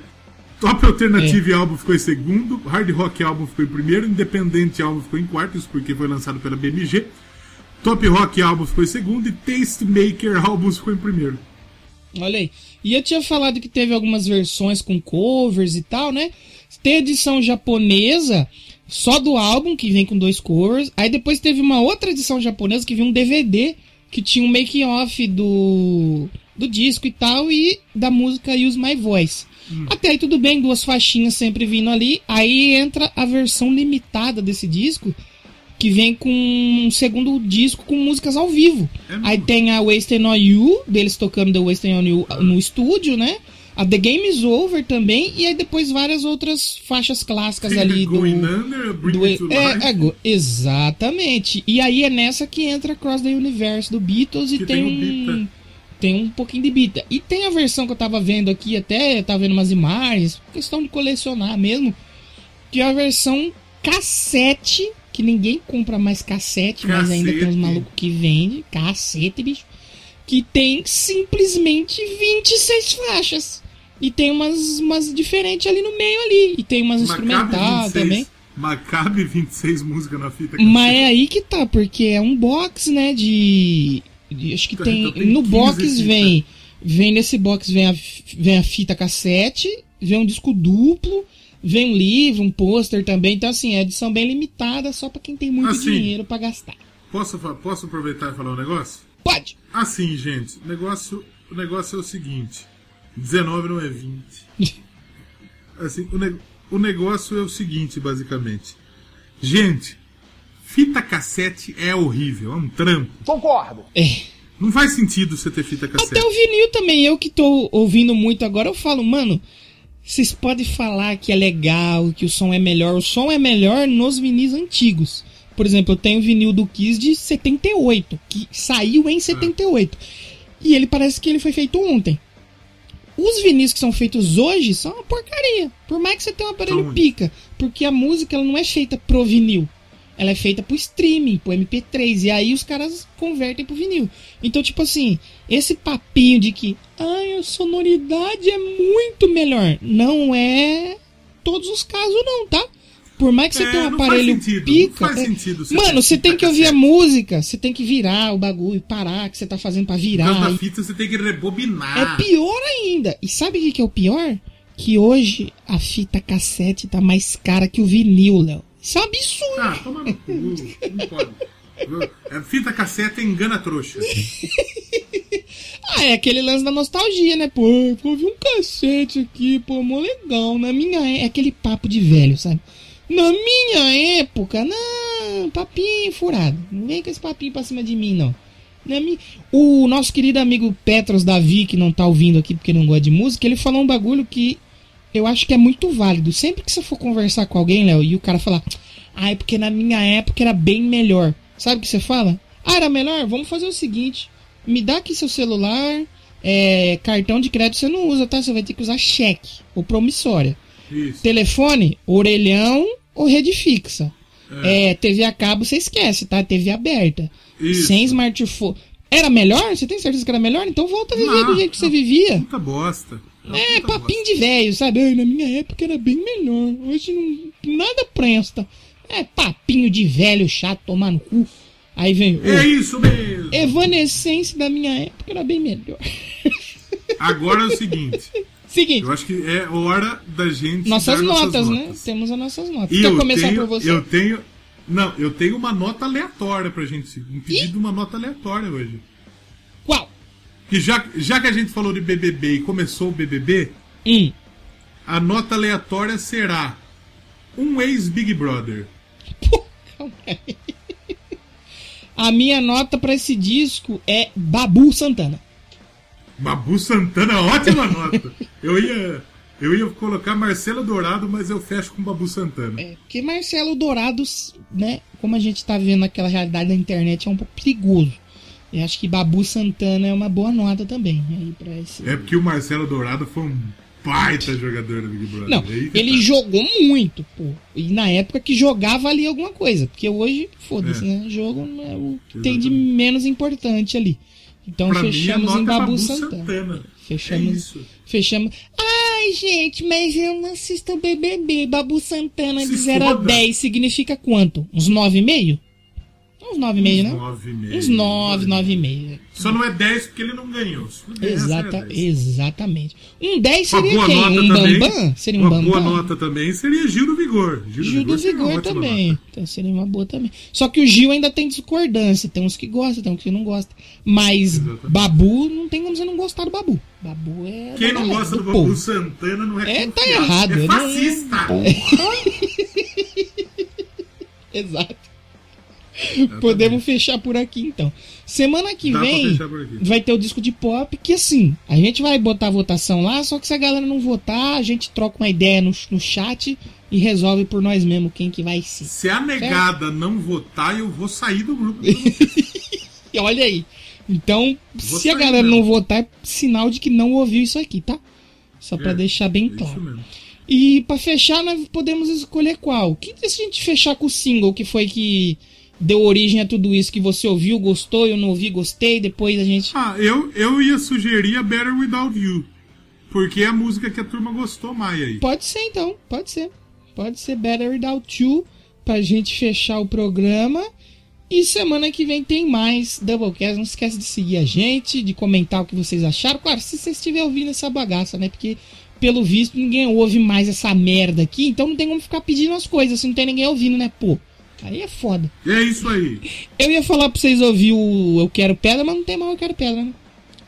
Top Alternative Album ficou em segundo, Hard Rock Album ficou em primeiro, Independente Album ficou em quarto, isso porque foi lançado pela BMG. Top Rock Album ficou em segundo e Tastemaker Albums ficou em primeiro. Olha aí. E eu tinha falado que teve algumas versões com covers e tal, né? Tem edição japonesa só do álbum, que vem com dois covers. Aí depois teve uma outra edição japonesa que vem um DVD que tinha um making off do, do disco e tal, e da música Use My Voice. Até aí tudo bem, duas faixinhas sempre vindo ali. Aí entra a versão limitada desse disco, que vem com um segundo disco com músicas ao vivo. É Aí tem a Wasting on You, deles tocando The Wasting on You no estúdio, né? A The Game is Over também, e aí depois várias outras faixas clássicas ali do. Going Under, Bring do é, é, exatamente. E aí é nessa que entra Cross the Universe do Beatles e tem, tem um. Tem um pouquinho de Bita. E tem a versão que eu tava vendo aqui, até tava vendo umas imagens, questão de colecionar mesmo, que é a versão cassete, que ninguém compra mais cassete, mas ainda tem uns Cacete. malucos que vendem, cacete, bicho, que tem simplesmente 26 faixas. E tem umas, umas diferentes ali no meio ali. E tem umas instrumental também. Mas cabe 26 músicas na fita. Mas é aí que tá, porque é um box, né, de... de- acho que Então tem... tem no 15 box vem... Vem nesse box, vem a, vem a fita cassete, vem um disco duplo, vem um livro, um pôster também. Então, assim, é edição bem limitada, só pra quem tem muito Assim. dinheiro pra gastar. Posso, posso aproveitar e falar um negócio? Pode! Assim, gente, o negócio, o negócio é o seguinte: 19 não é 20. Assim, o, ne- o negócio é o seguinte, basicamente. Gente, fita cassete é horrível, é um trampo. É. Não faz sentido você ter fita cassete. Até o vinil também, eu que tô ouvindo muito agora, eu falo, mano, vocês podem falar que é legal, que o som é melhor. O som é melhor nos vinis antigos. Por exemplo, eu tenho vinil do Kiss de 78, que saiu em 78. E ele parece que ele foi feito ontem. Os vinis que são feitos hoje são uma porcaria. Por mais que você tenha um aparelho pica. Porque a música ela não é feita pro vinil. Ela é feita pro streaming, pro MP3. E aí os caras convertem pro vinil. Então, tipo assim, esse papinho de que ai, a sonoridade é muito melhor. Não é todos os casos, não, tá? Por mais que você É, tenha um aparelho sentido, pica. faz é- sentido você Mano, você tem que ouvir a música, você tem que virar o bagulho, parar, que você tá fazendo pra Por virar. causa e da fita você tem que rebobinar. é pior ainda. E sabe o que que é o pior? Que hoje a fita cassete tá mais cara que o vinil, Léo. Isso é um absurdo. Ah, toma no cu. Não pode. É, fita cassete engana trouxa. Ah, é aquele lance da nostalgia, né? Pô, eu ouvi um cacete aqui, pô, mó legal. Na minha é é aquele papo de velho, sabe? Na minha época, não, papinho furado. Não vem com esse papinho pra cima de mim, não. Não é mi- O nosso querido amigo Petros Davi, que não tá ouvindo aqui porque não gosta de música, ele falou um bagulho que eu acho que é muito válido. Sempre que você for conversar com alguém, Léo, e o cara falar, ah, é porque na minha época era bem melhor. Sabe o que você fala? Ah, era melhor? Vamos fazer o seguinte: me dá aqui seu celular, é, cartão de crédito você não usa, tá? Você vai ter que usar cheque ou promissória. Isso. Telefone, orelhão ou rede fixa. É, TV a cabo você esquece, tá? TV aberta. Isso. Sem smartphone. Era melhor? Você tem certeza que era melhor? Então volta a viver do jeito que você vivia. Puta bosta. É, papinho de velho, sabe? Na minha época era bem melhor. Hoje não, nada presta. É papinho de velho chato, tomar no cu. Aí vem. É o isso mesmo. Evanescence da minha época era bem melhor. Agora é o seguinte. Seguinte, Eu acho que é hora da gente. nossas notas, né? notas. Temos as nossas notas. E Quer começar tenho, por você? Eu tenho. Não, eu tenho uma nota aleatória pra gente. Um pedido de uma nota aleatória hoje. Que já, já que a gente falou de BBB e começou o BBB, Hum. a nota aleatória será um ex-Big Brother. Calma aí. A minha nota pra esse disco é Babu Santana. Babu Santana, ótima nota. Eu ia, eu ia colocar Marcelo Dourado, mas eu fecho com Babu Santana. É, porque Marcelo Dourados, né? Como a gente tá vendo aquela realidade da internet, é um pouco perigoso. Eu acho que Babu Santana é uma boa nota também. Aí pra esse... É porque o Marcelo Dourado foi um baita jogador do Big Brother. Não, É ele tá. jogou muito, pô. E na época que jogava ali alguma coisa. Porque hoje, foda-se, É. né? Jogo é o que tem de menos importante ali. Então Pra a fechamos em é Babu, Santana. É Fechamos. isso. Fechamos. Ai, gente, mas eu não assisto BBB. Babu Santana de Se 0 a foda. 10 significa quanto? Uns 9,5? Uns 9,5, né? Nove e meio. Uns 9, 9,5. Só não é 10 porque ele não ganhou. Se for 10, Exata, é 10. exatamente. Um 10 Uma seria boa quem? nota Um também. Bambam? Seria um uma Bambam? boa nota também seria Gil do Vigor. Gil do seria uma Vigor ótima também. Então seria uma boa também. Só que o Gil ainda tem discordância. Tem uns que gostam, tem uns que não gostam. Mas Exatamente. Babu, não tem como você não gostar do Babu. Babu é. Quem não galera, gosta do povo. Babu Santana não é É, tá confiável. errado, É não é- fascista. Exato. Podemos fechar por aqui então. Semana que Dá vem vai ter o disco de pop, que assim, a gente vai botar a votação lá, só que se a galera não votar, a gente troca uma ideia no, no chat e resolve por nós mesmos quem que vai ser. Se a negada não votar, eu vou sair do grupo. E olha aí. Então, Vou se a galera mesmo. não votar, é sinal de que não ouviu isso aqui, tá? Só pra É, deixar bem É claro. E pra fechar, nós podemos escolher qual. Que se a gente fechar com o single, que foi que deu origem a tudo isso que você ouviu, gostou, eu não ouvi, gostei, depois a gente. Ah, eu, eu ia sugerir a Better Without You. Porque é a música que a turma gostou mais aí. Pode ser então, pode ser. Pode ser Better Without You pra gente fechar o programa. E semana que vem tem mais Doublecast. Não esquece de seguir a gente, de comentar o que vocês acharam. Claro, se você estiver ouvindo essa bagaça, né? Porque, pelo visto, ninguém ouve mais essa merda aqui. Então não tem como ficar pedindo as coisas se não tem ninguém ouvindo, né? Pô, aí é foda. É isso aí. Eu ia falar pra vocês ouvir o Eu Quero Pedra, mas não tem mais Eu Quero Pedra, né?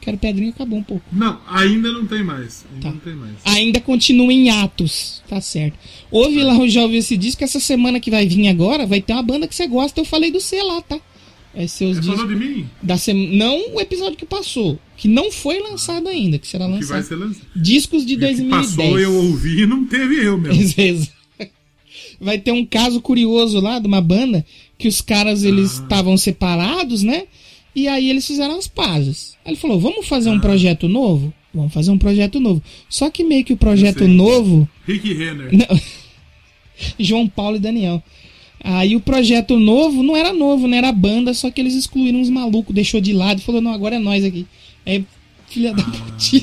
Quero Pedrinha acabou um pouco. Não, ainda não tem mais. Ainda Tá. não tem mais. ainda continua em atos. Tá certo. Ouve lá o Já Ouviu Esse Disco. Essa semana que vai vir agora, vai ter uma banda que você gosta. Eu falei do C lá, tá? Você discos falou de mim? da. Não o episódio que passou. Que não foi lançado ainda, que será Que vai lançado. ser lançado. Discos de que 2010. passou, eu ouvi e não teve eu mesmo. Exato. Vai ter um caso curioso lá de uma banda que os caras eles Ah. estavam separados, né? E aí eles fizeram as pazes. Aí ele falou: "Vamos fazer Ah. um projeto novo? Vamos fazer um projeto novo". Só que meio que o projeto novo Rick Renner. Não. João Paulo e Daniel. Aí o projeto novo não era novo, né? Era banda, só que eles excluíram uns malucos, deixou de lado e falou, não, agora é nós aqui. É filha da sei,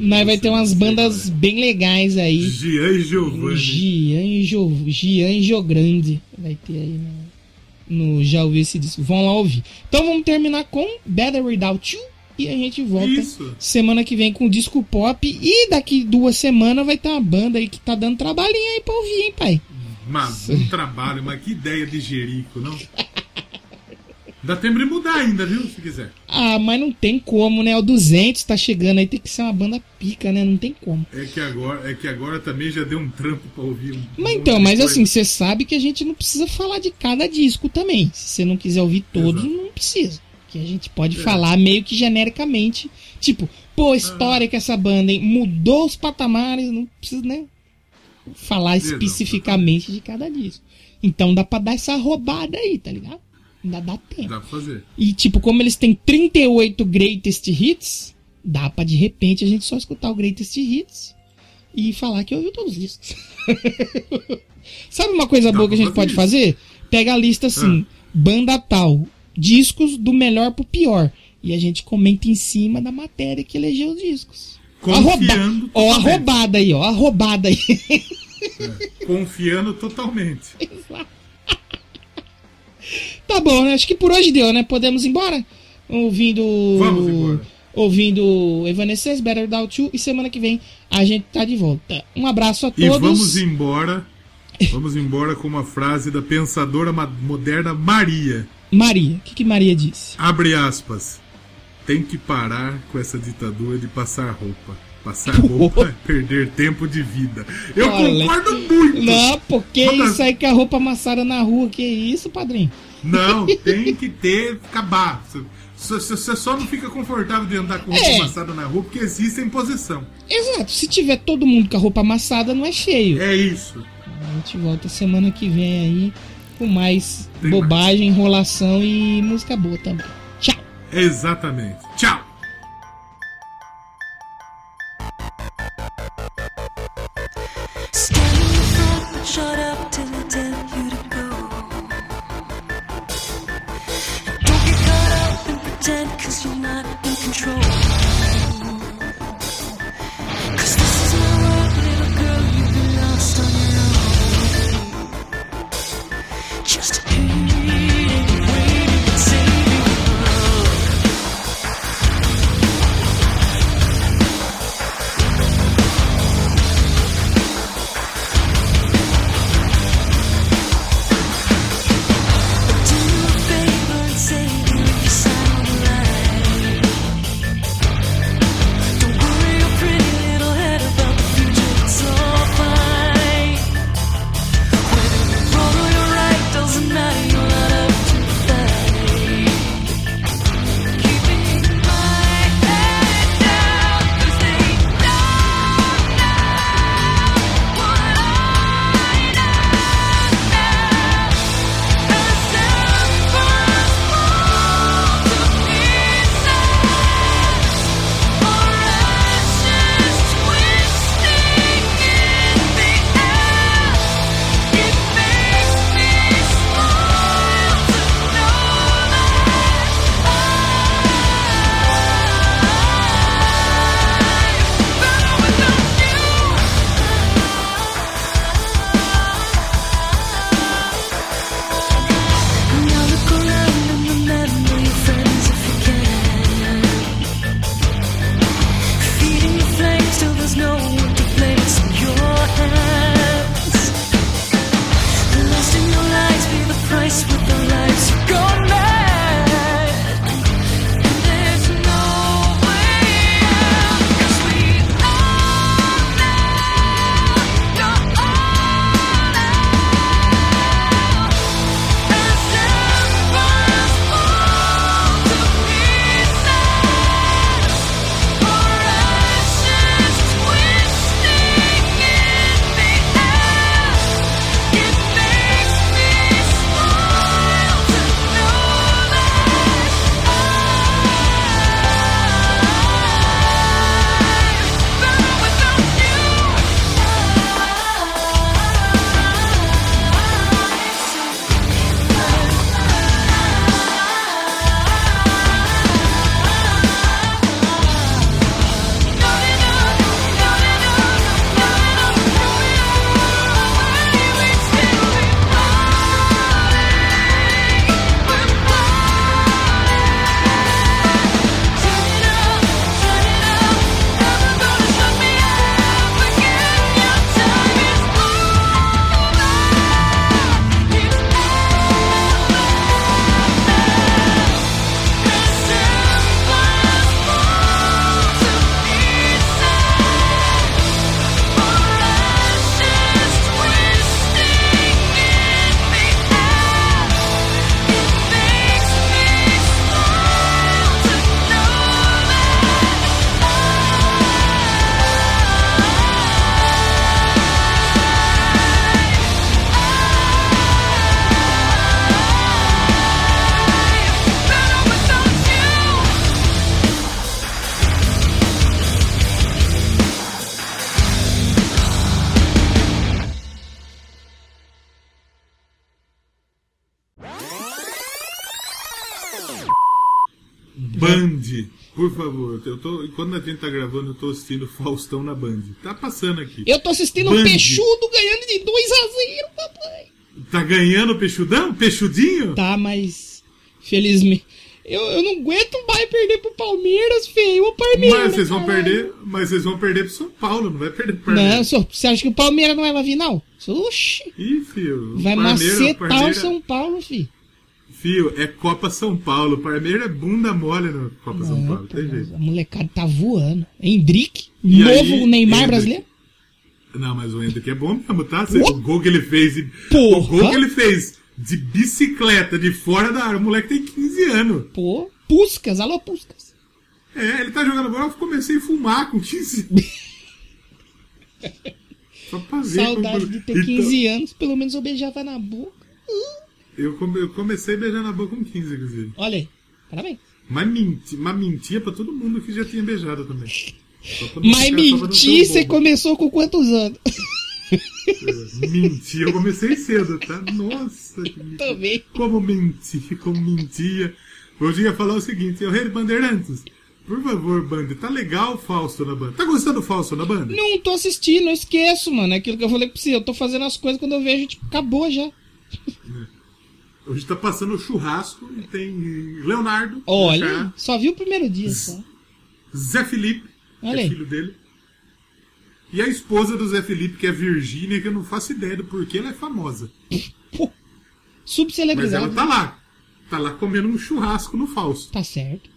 Nós eu vai ter umas bandas bem legais aí. Gian e Giovanni. Gian e Jo- Gian e Jogrande. Vai ter aí no, no Já ouvi esse disco. Vão lá ouvir. Então vamos terminar com Better Without You. E a gente volta Isso. semana que vem com o disco pop. E daqui duas semanas vai ter uma banda aí que tá dando trabalhinho aí pra ouvir, hein, pai? Mas um trabalho, mas que ideia de Jerico, não? Dá tempo de mudar ainda, viu? Se quiser. Ah, mas não tem como, né? O 200 tá chegando aí, tem que ser uma banda pica, né? Não tem como. É que agora, é que agora também já deu um trampo pra ouvir um. Mas então, mas coisa. assim, você sabe que a gente não precisa falar de cada disco também. Se você não quiser ouvir todos, Exato. não precisa. Que a gente pode falar meio que genericamente. Tipo, pô, história que essa banda hein, mudou os patamares, não precisa, né? Falar especificamente de cada disco. Então dá pra dar essa roubada aí, tá ligado? Ainda dá tempo. Dá pra fazer. E tipo, como eles têm 38 greatest hits, dá pra de repente a gente só escutar o greatest hits e falar que ouviu todos os discos. Sabe uma coisa Dá boa que a gente fazer pode isso. fazer? Pega a lista assim, Ah. banda tal, discos do melhor pro pior. E a gente comenta em cima da matéria que elegeu os discos. Ó a rouba- Confiando Ó a roubada aí, ó a roubada aí. Confiando totalmente. Tá bom, né? Acho que por hoje deu, né? Podemos ir embora? Ouvindo. Vamos embora. Ouvindo Evanescence, Better Without You. E semana que vem a gente tá de volta. Um abraço a E todos. vamos embora. Vamos embora com uma frase da pensadora moderna Maria. Maria. O que, que Maria disse? Abre aspas. Tem que parar com essa ditadura de passar roupa. Passar roupa é perder tempo de vida. Eu Olha. concordo muito. Não, porque Vamos- isso aí com a roupa amassada na rua. Que isso, padrinho? Não, tem que ter, acabar. Você você só não fica confortável de andar com roupa É. amassada na rua porque existe a imposição. Exato. Se tiver todo mundo com a roupa amassada, não é feio. É isso. A gente volta semana que vem aí com mais Tem bobagem, enrolação e música boa também. Tchau. Exatamente. Tchau. Por favor. Eu tô, quando a gente tá gravando, eu tô assistindo Faustão na Band. Tá passando aqui. Eu tô assistindo um Band. peixudo ganhando de 2 a 0 papai. Tá ganhando o peixudão? Peixudinho? Tá, mas. Felizmente. Eu, eu não aguento mais perder pro Palmeiras, feio. O Palmeiras. Mas vocês vão caralho. perder, mas vocês vão perder pro São Paulo, não vai perder pro Palmeiras. Não, senhor, você acha que o Palmeiras não vai pra final? Oxi. Ih, filho. o Vai Palmeiras- macetar o São Paulo, filho. Fio, é Copa São Paulo. Palmeiras é bunda mole no Copa São Não, Paulo. pô, Tem jeito. a molecada tá voando. Hendrick, E novo aí, Neymar Hendrick? brasileiro. Não, mas o Hendrick é bom mesmo, tá? Você-. O gol que ele fez. Porra. O gol que ele fez de bicicleta de fora da área. O moleque tem 15 anos. Pô, Puscas, alô Puscas. É, ele tá jogando bola. Eu comecei a fumar com 15 Só pra ver. Saudade como- de ter Então, 15 anos, pelo menos eu beijava na boca. Eu, come- eu comecei a beijar na boca com 15, inclusive. Olha aí, parabéns. Mas, menti, mas mentia pra todo mundo que já tinha beijado também. Mas mentir, você começou com quantos anos? Mentir, eu comecei cedo, tá? Nossa, que. Também. Como mentir, como mentia. Hoje ia falar o seguinte, eu rei Bandeirantes. Por favor, Band, tá legal o Fausto na banda. Tá gostando do Fausto na banda? Não tô assistindo, eu esqueço, mano. É aquilo que eu falei pra você. Eu tô fazendo as coisas quando eu vejo, tipo, acabou já. Hoje tá passando o churrasco e tem Leonardo, Olha, Chá, só vi o primeiro dia só. Zé Felipe, que Olha é filho dele. E a esposa do Zé Felipe, que é Virgínia, que eu não faço ideia do porquê ela é famosa. Pô, Mas subcelebridade. ela tá lá. Tá lá comendo um churrasco no Fausto. Tá certo.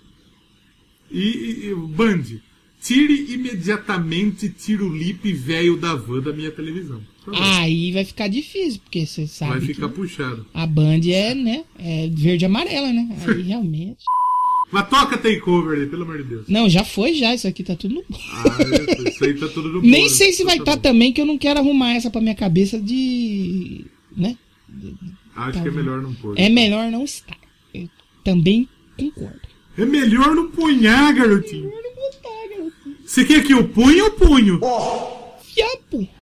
E, e, e o Band, tire imediatamente Tirolipe velho da van da minha televisão. Favor. Aí vai ficar difícil, porque você sabe Vai ficar puxado. a Band é, né, é verde e amarela, né? Aí realmente... Mas toca takeover aí, pelo amor de Deus. Não, já foi já, isso aqui tá tudo no... Ah, é, isso aí tá tudo no Nem sei se então vai tá estar bom. também, que eu não quero arrumar essa pra minha cabeça de... né? Acho tá que é melhor não pôr. É melhor não estar. Eu também concordo. É melhor não punhar, garotinho. Melhor não botar, garoto. Você quer que eu punha ou punho? Fiapo.